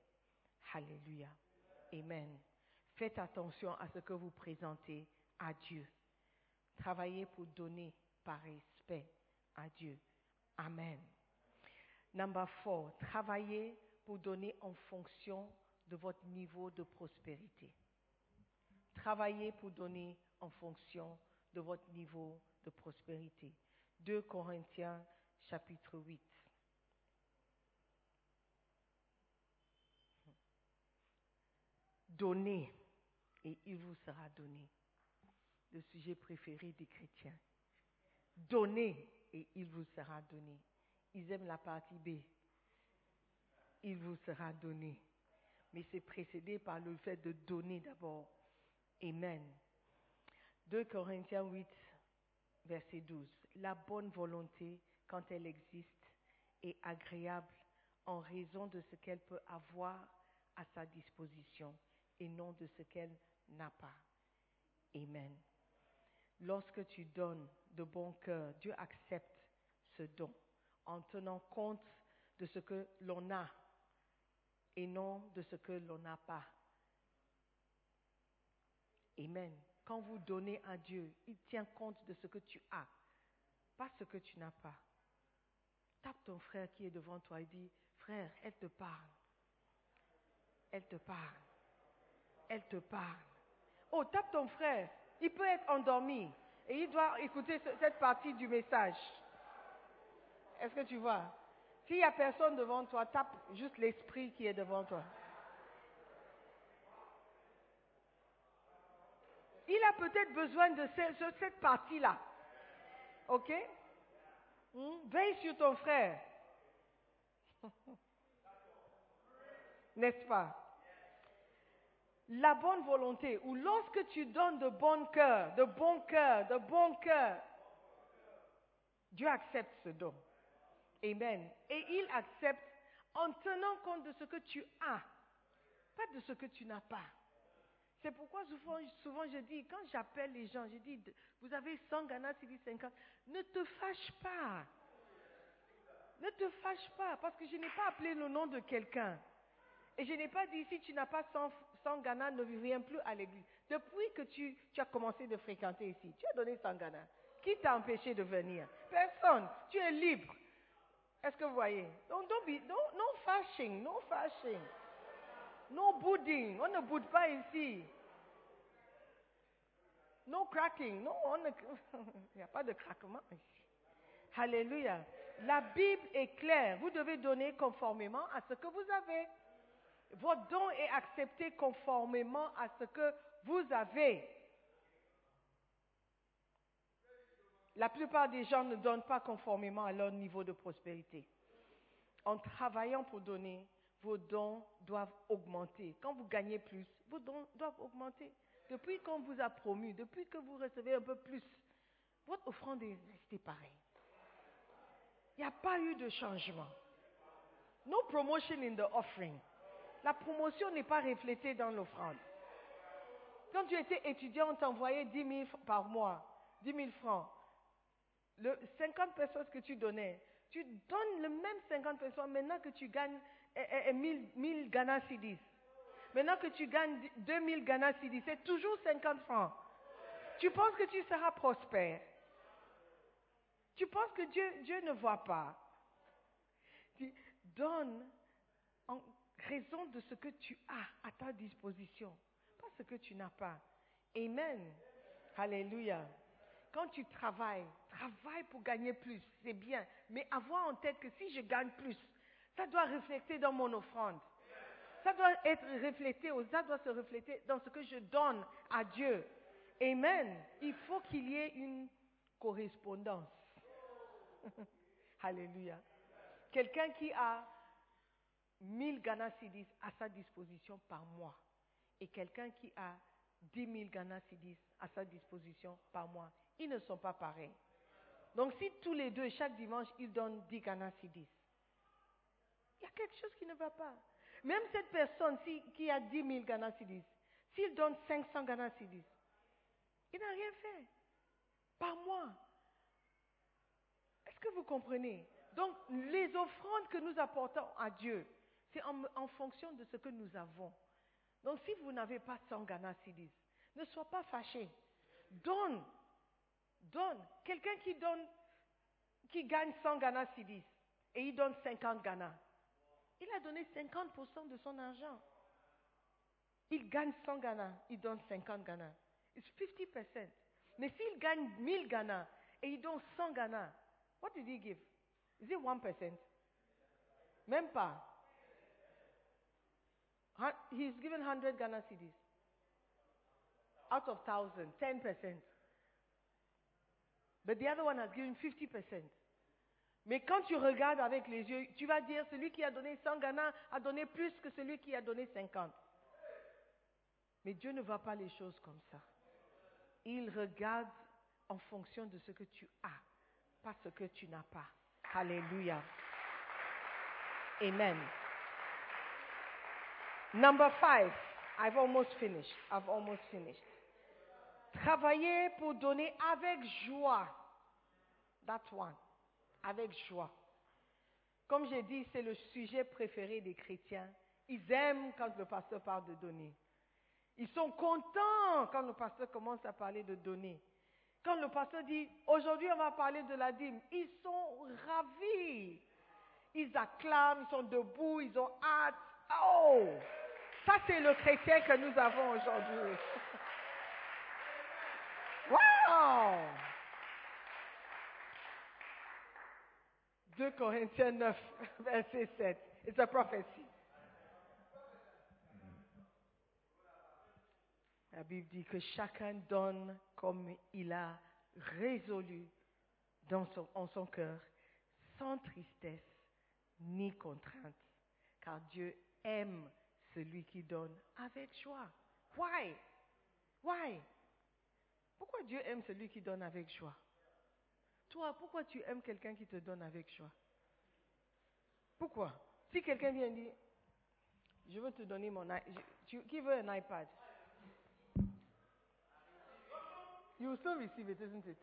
Alléluia. Amen. Faites attention à ce que vous présentez à Dieu. Travaillez pour donner par respect à Dieu. Amen. Number four, travaillez pour donner en fonction de votre niveau de prospérité. Travaillez pour donner en fonction de votre niveau de prospérité. 2 Corinthiens chapitre 8. Donnez et il vous sera donné. Le sujet préféré des chrétiens. Donnez et il vous sera donné. Ils aiment la partie B. Il vous sera donné. Mais c'est précédé par le fait de donner d'abord. Amen. 2 Corinthiens 8, verset 12. La bonne volonté, quand elle existe, est agréable en raison de ce qu'elle peut avoir à sa disposition et non de ce qu'elle n'a pas. Amen. Lorsque tu donnes de bon cœur, Dieu accepte ce don en tenant compte de ce que l'on a et non de ce que l'on n'a pas. Amen. Quand vous donnez à Dieu, il tient compte de ce que tu as, pas ce que tu n'as pas. Tape ton frère qui est devant toi et dis, frère, elle te parle. Elle te parle. Elle te parle. Oh, tape ton frère. Il peut être endormi et il doit écouter ce- cette partie du message. Est-ce que tu vois? S'il n'y a personne devant toi, tape juste l'esprit qui est devant toi. Il a peut-être besoin de ce- ce- cette partie-là. OK? Hmm? Veille sur ton frère. (laughs) N'est-ce pas? La bonne volonté, ou lorsque tu donnes de bon cœur, de bon cœur, de bon cœur, Dieu accepte ce don. Amen. Et il accepte en tenant compte de ce que tu as, pas de ce que tu n'as pas. C'est pourquoi souvent, je dis, quand j'appelle les gens, je dis, vous avez 100 Ghana City 50, ne te fâche pas. Ne te fâche pas, parce que je n'ai pas appelé le nom de quelqu'un. Et je n'ai pas dit, si tu n'as pas 100, 100 Ghana, ne viens plus à l'église. Depuis que tu, as commencé de fréquenter ici, tu as donné 100 Ghana. Qui t'a empêché de venir? Personne. Tu es libre. Est-ce que vous voyez? Donc, don't be, don't, no fashing, no fashing. No bouding. On ne boude pas ici. No cracking. Non, (laughs) il n'y a pas de craquement ici. Alléluia. La Bible est claire. Vous devez donner conformément à ce que vous avez. Votre don est accepté conformément à ce que vous avez. La plupart des gens ne donnent pas conformément à leur niveau de prospérité. En travaillant pour donner, vos dons doivent augmenter. Quand vous gagnez plus, vos dons doivent augmenter. Depuis qu'on vous a promu, depuis que vous recevez un peu plus, votre offrande est restée pareille. Il n'y a pas eu de changement. No promotion in the offering. La promotion n'est pas reflétée dans l'offrande. Quand tu étais étudiant, on t'envoyait 10 000 par mois, 10 000 francs. Le 50 personnes que tu donnais, tu donnes le même 50 personnes maintenant que tu gagnes 1000, 1000 Ghana Cedis. Maintenant que tu gagnes 2000 Ghana Cedis, c'est toujours 50 francs. Tu penses que tu seras prospère. Tu penses que Dieu, Dieu ne voit pas. Tu donnes en raison de ce que tu as à ta disposition, pas ce que tu n'as pas. Amen. Alléluia. Quand tu travailles, travaille pour gagner plus, c'est bien. Mais avoir en tête que si je gagne plus, ça doit refléter dans mon offrande. Ça doit être reflété, ça doit se refléter dans ce que je donne à Dieu. Amen. Il faut qu'il y ait une correspondance. (laughs) Alléluia. Quelqu'un qui a 1000 Ghana Cedis à sa disposition par mois et quelqu'un qui a 10 000 Ghana Cedis à sa disposition par mois, ils ne sont pas pareils. Donc si tous les deux, chaque dimanche, ils donnent 10 Ghana Cedis, il y a quelque chose qui ne va pas. Même cette personne qui a 10 000 Ghana s'il donne 500 Ghana Cedis, il n'a rien fait. Par mois. Est-ce que vous comprenez? Donc, les offrandes que nous apportons à Dieu, c'est en, fonction de ce que nous avons. Donc, si vous n'avez pas 100 Ghana Cedis, ne sois pas fâché. Donne. Donne. Quelqu'un qui donne, qui gagne 100 Ghana Cedis et il donne 50 Ghana. Il a donné 50% de son argent. Il gagne 100 Ghana, il donne 50 Ghana. C'est 50%. Mais s'il gagne 1000 Ghana et il donne 100 Ghana, what did he give? Is it 1%? Même pas. He's given 100 Ghana cedis. Out of 1,000, 10%. But the other one has given 50%. Mais quand tu regardes avec les yeux, tu vas dire celui qui a donné 100 Ghana a donné plus que celui qui a donné 50. Mais Dieu ne voit pas les choses comme ça. Il regarde en fonction de ce que tu as, pas ce que tu n'as pas. Alléluia. Amen. Number five. I've almost finished. I've almost finished. Travailler pour donner avec joie. That one avec joie. Comme j'ai dit, c'est le sujet préféré des chrétiens. Ils aiment quand le pasteur parle de donner. Ils sont contents quand le pasteur commence à parler de donner. Quand le pasteur dit, aujourd'hui on va parler de la dîme, ils sont ravis. Ils acclament, ils sont debout, ils ont hâte. Oh, ça c'est le chrétien que nous avons aujourd'hui. (laughs) Wow! 2 Corinthiens 9, (laughs) verset 7. It's a prophecy. La Bible dit que chacun donne comme il a résolu dans son, en son cœur, sans tristesse ni contrainte, car Dieu aime celui qui donne avec joie. Why? Why? Pourquoi Dieu aime celui qui donne avec joie? Toi, pourquoi tu aimes quelqu'un qui te donne avec joie? Pourquoi? Si quelqu'un vient dire, je veux te donner mon iPad, qui veut un iPad? You will still receive it, isn't it?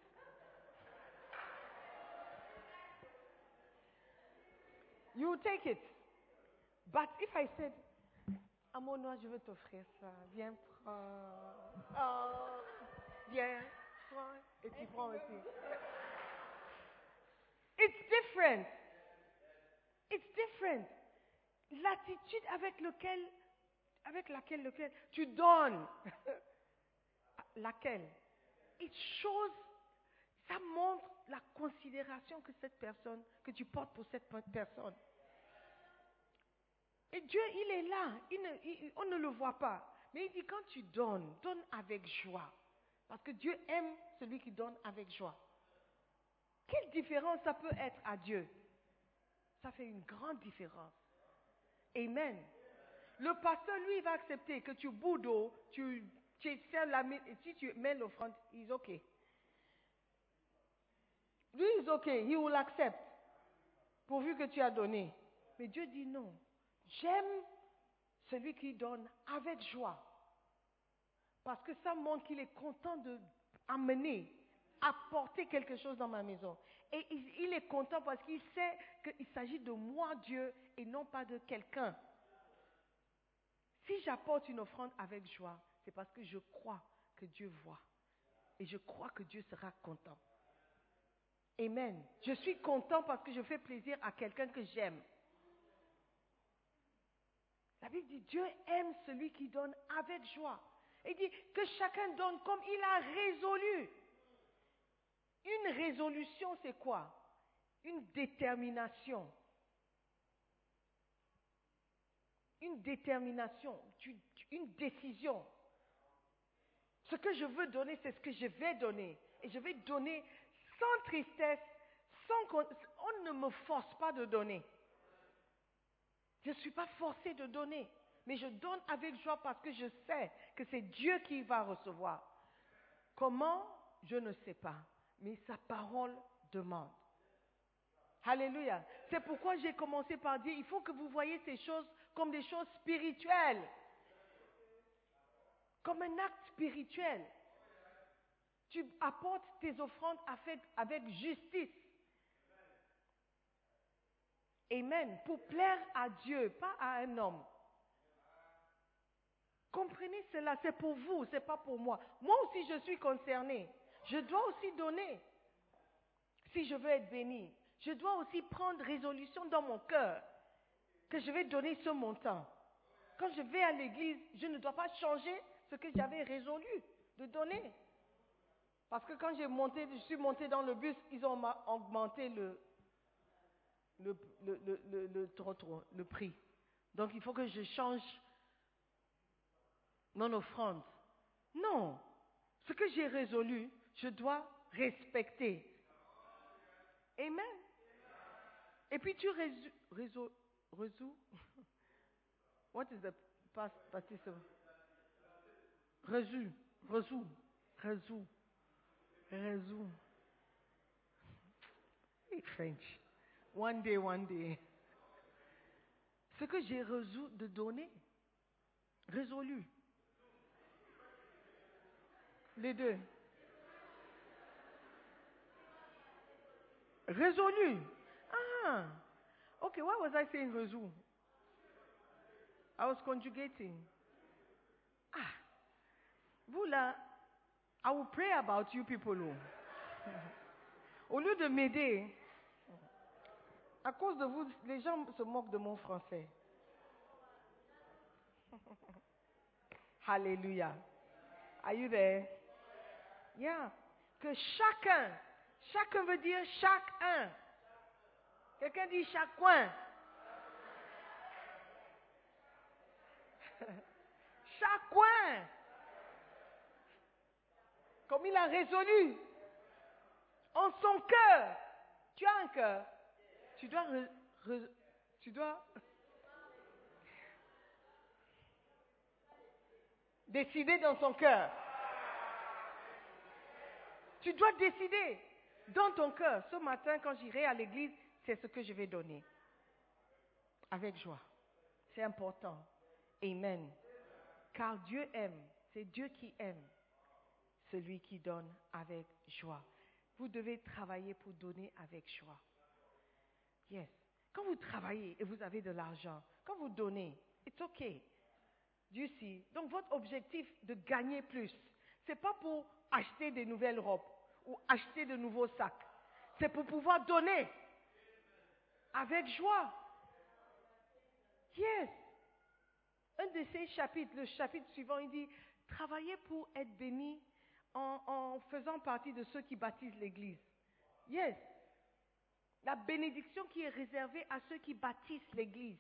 You will take it. But if I said, Amonois, je veux t'offrir ça, viens prendre. Oh, viens, prends, et tu prends aussi. It's different. It's different. L'attitude avec, laquelle tu donnes. (laughs) laquelle? It shows, ça montre la considération que cette personne, que tu portes pour cette personne. Et Dieu, il est là. On ne le voit pas. Mais il dit, quand tu donnes, donne avec joie. Parce que Dieu aime celui qui donne avec joie. Quelle différence ça peut être à Dieu? Ça fait une grande différence. Amen. Le pasteur, lui, il va accepter que tu boues d'eau, tu, tu sers la et si tu mets l'offrande, il est OK. Lui, il est OK, he will accept. Pourvu que tu as donné. Mais Dieu dit non. J'aime celui qui donne avec joie. Parce que ça montre qu'il est content de amener, apporter quelque chose dans ma maison. Et il, il est content parce qu'il sait qu'il s'agit de moi, Dieu, et non pas de quelqu'un. Si j'apporte une offrande avec joie, c'est parce que je crois que Dieu voit. Et je crois que Dieu sera content. Amen. Je suis content parce que je fais plaisir à quelqu'un que j'aime. La Bible dit Dieu aime celui qui donne avec joie. Il dit que chacun donne comme il a résolu. Une résolution, c'est quoi? Une détermination. Une détermination, une décision. Ce que je veux donner, c'est ce que je vais donner. Et je vais donner sans tristesse, sans qu'on on ne me force pas de donner. Je ne suis pas forcée de donner, mais je donne avec joie parce que je sais que c'est Dieu qui va recevoir. Comment? Je ne sais pas, mais sa parole demande. Alléluia. C'est pourquoi j'ai commencé par dire, il faut que vous voyez ces choses comme des choses spirituelles, comme un acte spirituel. Tu apportes tes offrandes avec, avec justice. Amen. Pour plaire à Dieu, pas à un homme. Comprenez cela, c'est pour vous, c'est pas pour moi. Moi aussi, je suis concernée. Je dois aussi donner. Si je veux être béni, je dois aussi prendre résolution dans mon cœur que je vais donner ce montant. Quand je vais à l'église, je ne dois pas changer ce que j'avais résolu de donner. Parce que quand monté, je suis monté dans le bus, ils ont augmenté le, le, le, le, le, le prix. Donc il faut que je change mon offrande. Non. Ce que j'ai résolu, je dois respecter. Amen. Et puis tu résous, résous, (laughs) résous. What is the past participle? Résous, résous, résous, résous. French. One day, one day. Ce que j'ai résolu de donner, résolu. Les deux. Résolu. Ah. Okay, why was I saying résolu? I was conjugating. Ah. Vous là, I will pray about you people. oh. (laughs) Au lieu de m'aider, à cause de vous, les gens se moquent de mon français. (laughs) Alléluia. Are you there? Yeah. Que chacun, chacun veut dire chacun. Quelqu'un dit chacun. (laughs) chacun. Comme il a résolu en son cœur. Tu as un cœur. Tu dois, re- tu dois (laughs) décider dans son cœur. Tu dois décider dans ton cœur. Ce matin, quand j'irai à l'église, c'est ce que je vais donner. avec joie. C'est important. Amen. Car Dieu aime, c'est Dieu qui aime celui qui donne avec joie. Vous devez travailler pour donner avec joie. Yes. Quand vous travaillez et vous avez de l'argent, quand vous donnez, it's okay. Dieu see. Donc votre objectif de gagner plus, c'est pas pour acheter des nouvelles robes ou acheter de nouveaux sacs. C'est pour pouvoir donner avec joie. Yes. Un de ces chapitres, le chapitre suivant, il dit, travaillez pour être béni en, faisant partie de ceux qui baptisent l'Église. Yes. La bénédiction qui est réservée à ceux qui bâtissent l'Église.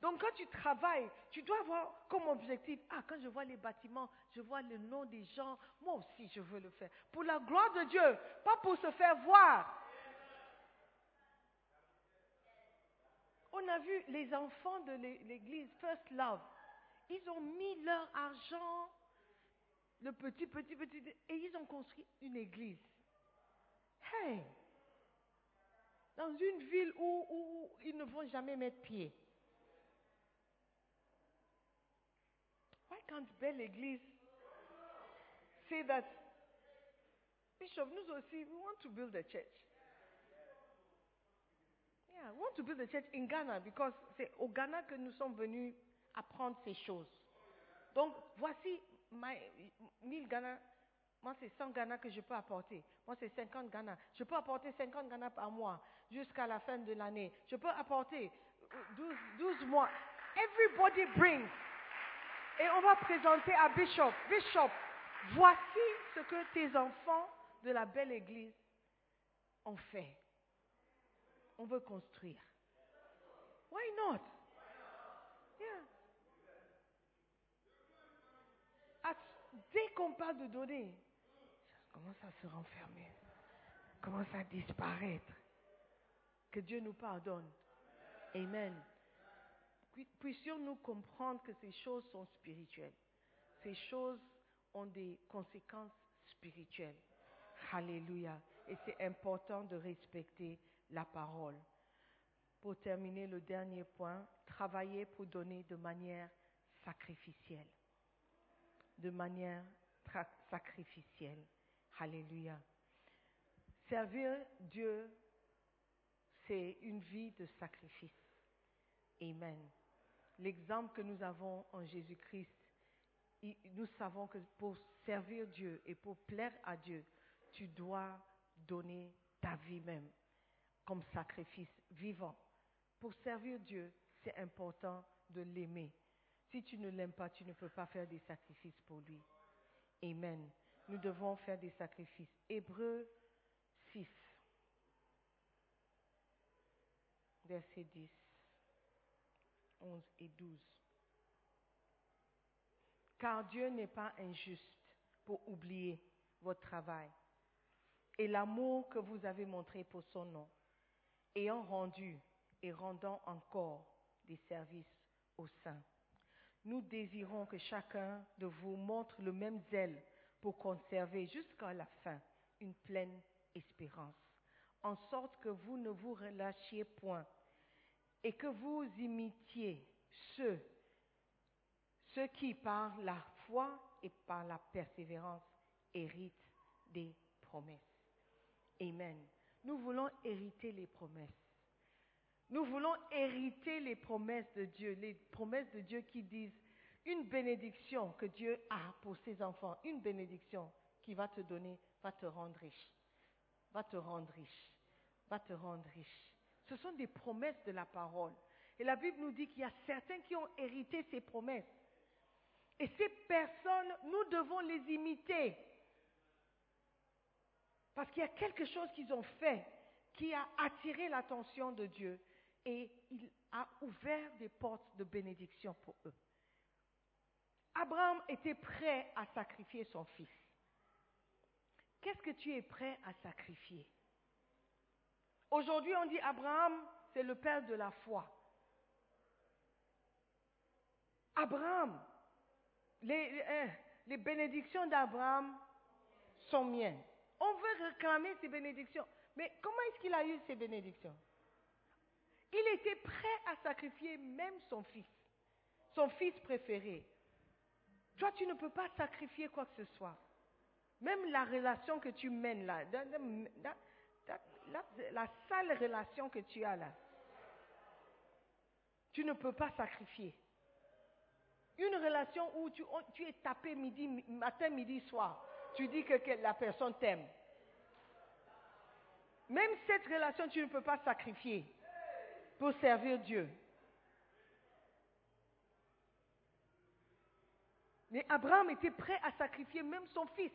Donc quand tu travailles, tu dois avoir comme objectif, ah, quand je vois les bâtiments, je vois le nom des gens, moi aussi je veux le faire. Pour la gloire de Dieu, pas pour se faire voir. On a vu les enfants de l'église First Love. Ils ont mis leur argent, le petit, petit, petit, et ils ont construit une église. Hey! Dans une ville où, ils ne vont jamais mettre pied. Can't Belle Église say that, Bishop, nous aussi, we want to build a church. Yeah, we want to build a church in Ghana because c'est au Ghana que nous sommes venus apprendre ces choses. Donc, voici my, 1000 Ghana. Moi, c'est 100 Ghana que je peux apporter. Moi, c'est 50 Ghana. Je peux apporter 50 Ghana par mois jusqu'à la fin de l'année. Je peux apporter 12, 12 mois. Everybody brings. Et on va présenter à Bishop. Bishop, voici ce que tes enfants de la belle église ont fait. On veut construire. Why not? Dès qu'on parle de donner, ça commence à se renfermer, commence à disparaître. Que Dieu nous pardonne. Amen puissions-nous comprendre que ces choses sont spirituelles. Ces choses ont des conséquences spirituelles. Alléluia. Et c'est important de respecter la parole. Pour terminer, le dernier point, travailler pour donner de manière sacrificielle. De manière sacrificielle. Alléluia. Servir Dieu, c'est une vie de sacrifice. Amen l'exemple que nous avons en Jésus-Christ, nous savons que pour servir Dieu et pour plaire à Dieu, tu dois donner ta vie même comme sacrifice vivant. Pour servir Dieu, c'est important de l'aimer. Si tu ne l'aimes pas, tu ne peux pas faire des sacrifices pour lui. Amen. Nous devons faire des sacrifices. Hébreu 6, verset 10. 11 et 12. Car Dieu n'est pas injuste pour oublier votre travail et l'amour que vous avez montré pour son nom, ayant rendu et rendant encore des services aux saints. Nous désirons que chacun de vous montre le même zèle pour conserver jusqu'à la fin une pleine espérance, en sorte que vous ne vous relâchiez point et que vous imitiez ceux, ceux qui par la foi et par la persévérance héritent des promesses. Amen. Nous voulons hériter les promesses. Nous voulons hériter les promesses de Dieu, les promesses de Dieu qui disent une bénédiction que Dieu a pour ses enfants, une bénédiction qui va te donner, va te rendre riche, va te rendre riche, va te rendre riche. Ce sont des promesses de la parole. Et la Bible nous dit qu'il y a certains qui ont hérité ces promesses. Et ces personnes, nous devons les imiter. Parce qu'il y a quelque chose qu'ils ont fait qui a attiré l'attention de Dieu et il a ouvert des portes de bénédiction pour eux. Abraham était prêt à sacrifier son fils. Qu'est-ce que tu es prêt à sacrifier? Aujourd'hui, on dit Abraham, c'est le père de la foi. Abraham, les, hein, les bénédictions d'Abraham sont miennes. On veut réclamer ces bénédictions. Mais comment est-ce qu'il a eu ces bénédictions? Il était prêt à sacrifier même son fils, son fils préféré. Toi, tu ne peux pas sacrifier quoi que ce soit. Même la relation que tu mènes là, la, sale relation que tu as là, tu ne peux pas sacrifier. Une relation où tu, es tapé midi, matin, midi, soir, tu dis que la personne t'aime. Même cette relation, tu ne peux pas sacrifier pour servir Dieu. Mais Abraham était prêt à sacrifier même son fils,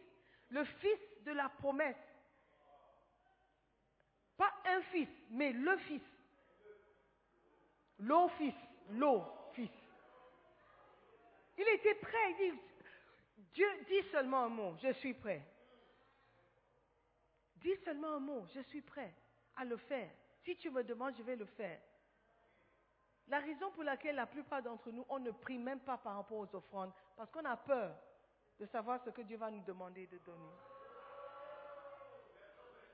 le fils de la promesse. Pas un fils, mais le fils. L'eau fils, l'eau fils. Il était prêt, il dit, Dieu dit seulement un mot, je suis prêt. Dis seulement un mot, je suis prêt à le faire. Si tu me demandes, je vais le faire. La raison pour laquelle la plupart d'entre nous, on ne prie même pas par rapport aux offrandes, parce qu'on a peur de savoir ce que Dieu va nous demander de donner.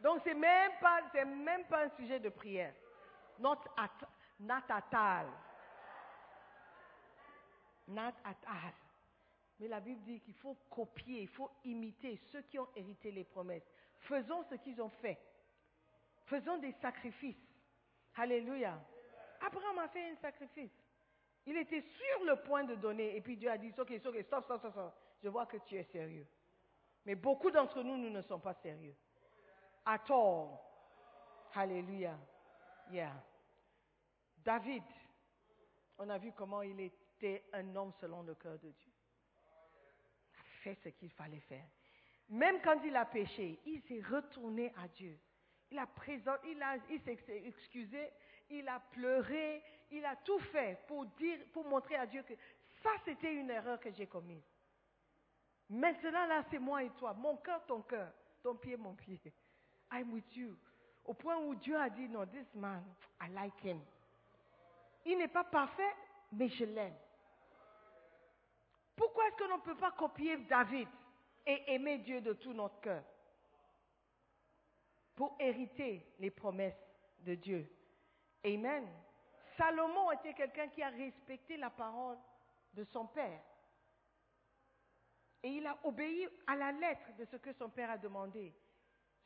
Donc ce n'est même, pas, même pas un sujet de prière. Not at, not all. Not at all. Mais la Bible dit qu'il faut copier, il faut imiter ceux qui ont hérité les promesses. Faisons ce qu'ils ont fait. Faisons des sacrifices. Alléluia. Abraham a fait un sacrifice. Il était sur le point de donner et puis Dieu a dit, ok, ok, stop, stop, stop, stop. Je vois que tu es sérieux. Mais beaucoup d'entre nous, nous ne sommes pas sérieux. At all. Alléluia. Yeah. David, on a vu comment il était un homme selon le cœur de Dieu. Il a fait ce qu'il fallait faire. Même quand il a péché, il s'est retourné à Dieu. Il a présent, il, a, il s'est excusé, il a pleuré, il a tout fait pour dire, pour montrer à Dieu que ça c'était une erreur que j'ai commise. Maintenant là c'est moi et toi, mon cœur, ton cœur, ton pied, mon pied. I'm with you. Au point où Dieu a dit non, this man, I like him. Il n'est pas parfait, mais je l'aime. Pourquoi est-ce qu'on ne peut pas copier David et aimer Dieu de tout notre cœur? Pour hériter les promesses de Dieu. Amen. Salomon était quelqu'un qui a respecté la parole de son père. Et il a obéi à la lettre de ce que son père a demandé.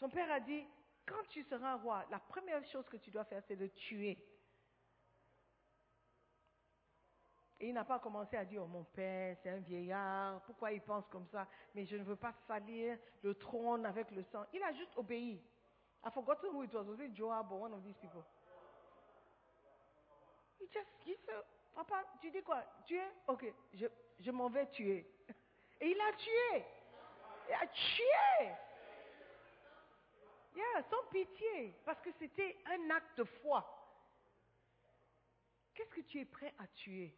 Son père a dit, quand tu seras roi, la première chose que tu dois faire, c'est de tuer Et il n'a pas commencé à dire, oh, mon père, c'est un vieillard, pourquoi il pense comme ça? Mais je ne veux pas salir le trône avec le sang. Il a juste obéi. I forgotten who it was. Was it Joab or one of these people? He just, he said, papa, tu dis quoi? Tuer? Ok, je, je m'en vais tuer. (laughs) Et il a tué. Il a tué. Yeah, sans pitié. Parce que c'était un acte de foi. Qu'est-ce que tu es prêt à tuer?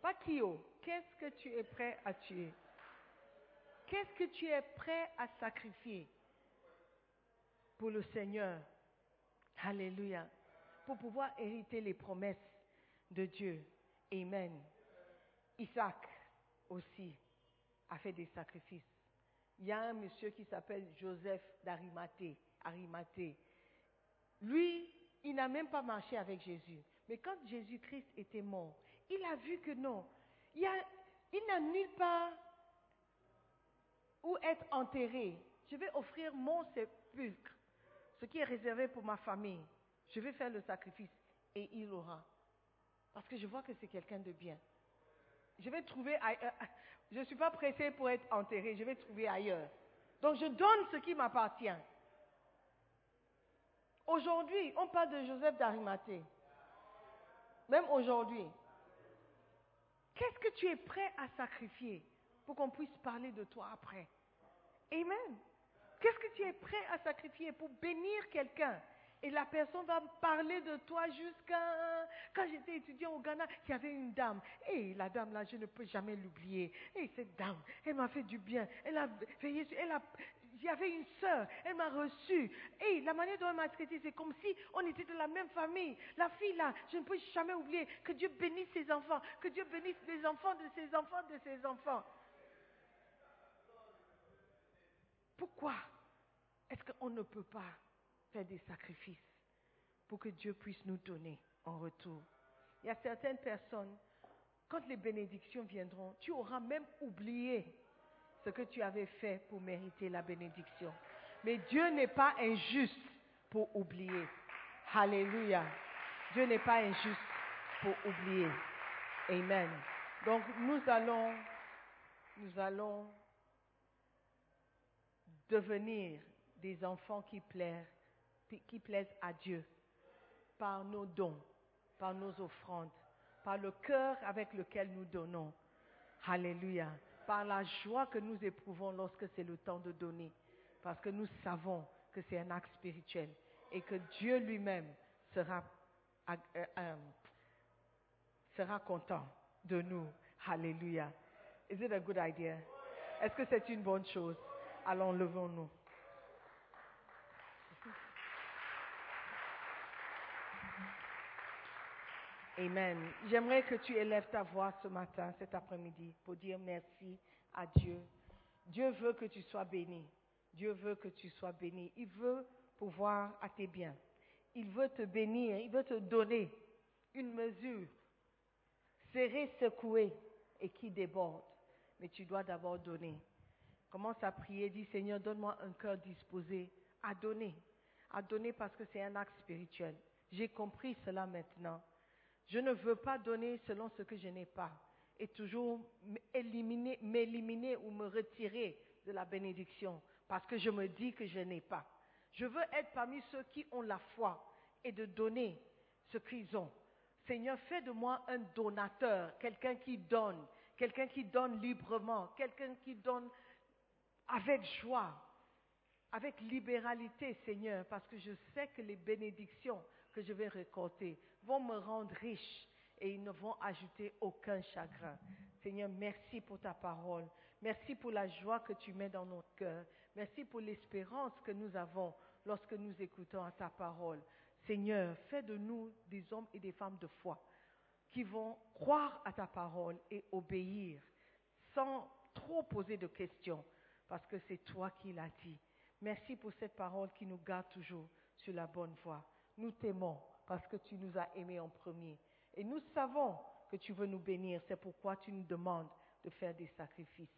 Pas qu'est-ce que tu es prêt à tuer? Qu'est-ce que tu es prêt à sacrifier pour le Seigneur? Alléluia. Pour pouvoir hériter les promesses de Dieu. Amen. Isaac aussi a fait des sacrifices. Il y a un monsieur qui s'appelle Joseph d'Arimathée. Arimathée. Lui, il n'a même pas marché avec Jésus. Mais quand Jésus-Christ était mort, il a vu que non. Il, n'a nulle part où être enterré. Je vais offrir mon sépulcre, ce qui est réservé pour ma famille. Je vais faire le sacrifice et il aura. Parce que je vois que c'est quelqu'un de bien. Je vais trouver ailleurs. Je ne suis pas pressé pour être enterré, je vais trouver ailleurs. Donc je donne ce qui m'appartient. Aujourd'hui, on parle de Joseph d'Arimathée. Même aujourd'hui. Qu'est-ce que tu es prêt à sacrifier pour qu'on puisse parler de toi après? Amen. Qu'est-ce que tu es prêt à sacrifier pour bénir quelqu'un? Et la personne va parler de toi jusqu'à... Quand j'étais étudiant au Ghana, il y avait une dame. Et la dame là, je ne peux jamais l'oublier. Et cette dame, elle m'a fait du bien. Elle a veillé, elle a, j'avais une sœur, elle m'a reçue. Et la manière dont elle m'a traité, c'est comme si on était de la même famille. La fille là, je ne peux jamais oublier que Dieu bénisse ses enfants, que Dieu bénisse les enfants de ses enfants, de ses enfants. Pourquoi est-ce qu'on ne peut pas faire des sacrifices pour que Dieu puisse nous donner en retour? Il y a certaines personnes, quand les bénédictions viendront, tu auras même oublié ce que tu avais fait pour mériter la bénédiction. Mais Dieu n'est pas injuste pour oublier. Alléluia. Dieu n'est pas injuste pour oublier. Amen. Donc nous allons, nous allons devenir des enfants qui plaisent, qui plaisent à Dieu par nos dons, par nos offrandes, par le cœur avec lequel nous donnons. Alléluia. Par la joie que nous éprouvons lorsque c'est le temps de donner. Parce que nous savons que c'est un acte spirituel et que Dieu lui-même sera, euh, euh, sera content de nous. Alléluia. Is it a good idea? Est-ce que c'est une bonne chose? Allons, levons-nous. Amen. J'aimerais que tu élèves ta voix ce matin, cet après-midi, pour dire merci à Dieu. Dieu veut que tu sois béni. Dieu veut que tu sois béni. Il veut pouvoir à tes biens. Il veut te bénir. Il veut te donner une mesure serrée, secouée et qui déborde. Mais tu dois d'abord donner. Commence à prier. Dis Seigneur, donne-moi un cœur disposé à donner. À donner parce que c'est un acte spirituel. J'ai compris cela maintenant. Je ne veux pas donner selon ce que je n'ai pas et toujours m'éliminer ou me retirer de la bénédiction parce que je me dis que je n'ai pas. Je veux être parmi ceux qui ont la foi et de donner ce qu'ils ont. Seigneur, fais de moi un donateur, quelqu'un qui donne, quelqu'un qui donne librement, quelqu'un qui donne avec joie, avec libéralité, Seigneur, parce que je sais que les bénédictions que je vais récolter vont me rendre riche et ils ne vont ajouter aucun chagrin. Seigneur, merci pour ta parole. Merci pour la joie que tu mets dans notre cœur. Merci pour l'espérance que nous avons lorsque nous écoutons ta parole. Seigneur, fais de nous des hommes et des femmes de foi qui vont croire à ta parole et obéir sans trop poser de questions parce que c'est toi qui l'as dit. Merci pour cette parole qui nous garde toujours sur la bonne voie. Nous t'aimons parce que tu nous as aimés en premier. Et nous savons que tu veux nous bénir. C'est pourquoi tu nous demandes de faire des sacrifices.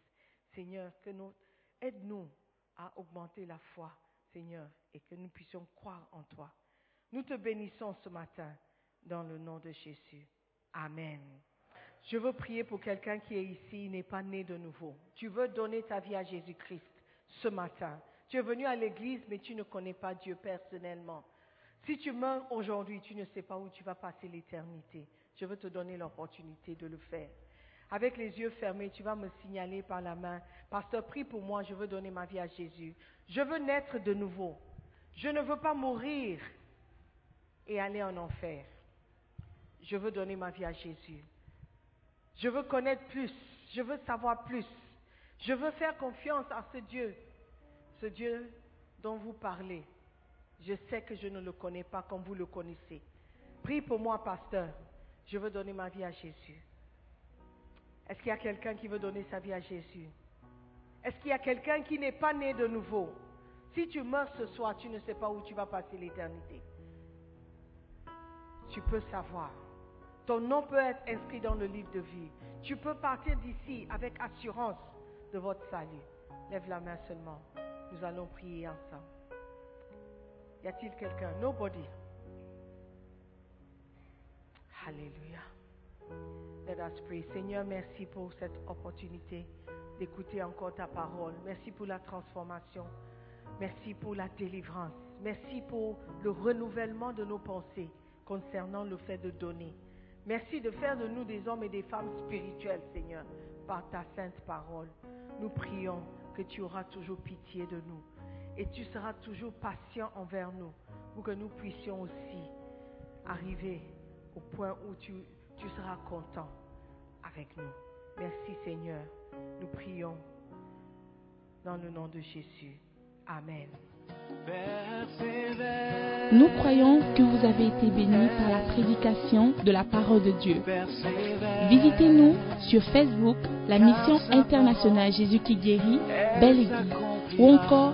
Seigneur, que nous, aide-nous à augmenter la foi, Seigneur, et que nous puissions croire en toi. Nous te bénissons ce matin dans le nom de Jésus. Amen. Je veux prier pour quelqu'un qui est ici, n'est pas né de nouveau. Tu veux donner ta vie à Jésus-Christ ce matin. Tu es venu à l'église, mais tu ne connais pas Dieu personnellement. Si tu meurs aujourd'hui, tu ne sais pas où tu vas passer l'éternité. Je veux te donner l'opportunité de le faire. Avec les yeux fermés, tu vas me signaler par la main, Pasteur, prie pour moi, je veux donner ma vie à Jésus. Je veux naître de nouveau. Je ne veux pas mourir et aller en enfer. Je veux donner ma vie à Jésus. Je veux connaître plus. Je veux savoir plus. Je veux faire confiance à ce Dieu, ce Dieu dont vous parlez. Je sais que je ne le connais pas comme vous le connaissez. Prie pour moi, pasteur. Je veux donner ma vie à Jésus. Est-ce qu'il y a quelqu'un qui veut donner sa vie à Jésus? Est-ce qu'il y a quelqu'un qui n'est pas né de nouveau? Si tu meurs ce soir, tu ne sais pas où tu vas passer l'éternité. Tu peux savoir. Ton nom peut être inscrit dans le livre de vie. Tu peux partir d'ici avec assurance de votre salut. Lève la main seulement. Nous allons prier ensemble. Y a-t-il quelqu'un? Nobody. Alléluia. Let us pray. Seigneur, merci pour cette opportunité d'écouter encore ta parole. Merci pour la transformation. Merci pour la délivrance. Merci pour le renouvellement de nos pensées concernant le fait de donner. Merci de faire de nous des hommes et des femmes spirituels, Seigneur, par ta sainte parole. Nous prions que tu auras toujours pitié de nous et tu seras toujours patient envers nous pour que nous puissions aussi arriver au point où tu, seras content avec nous. Merci Seigneur. Nous prions dans le nom de Jésus. Amen. Nous croyons que vous avez été bénis par la prédication de la parole de Dieu. Visitez-nous sur Facebook, la mission internationale Jésus qui guérit, Belle Église, ou encore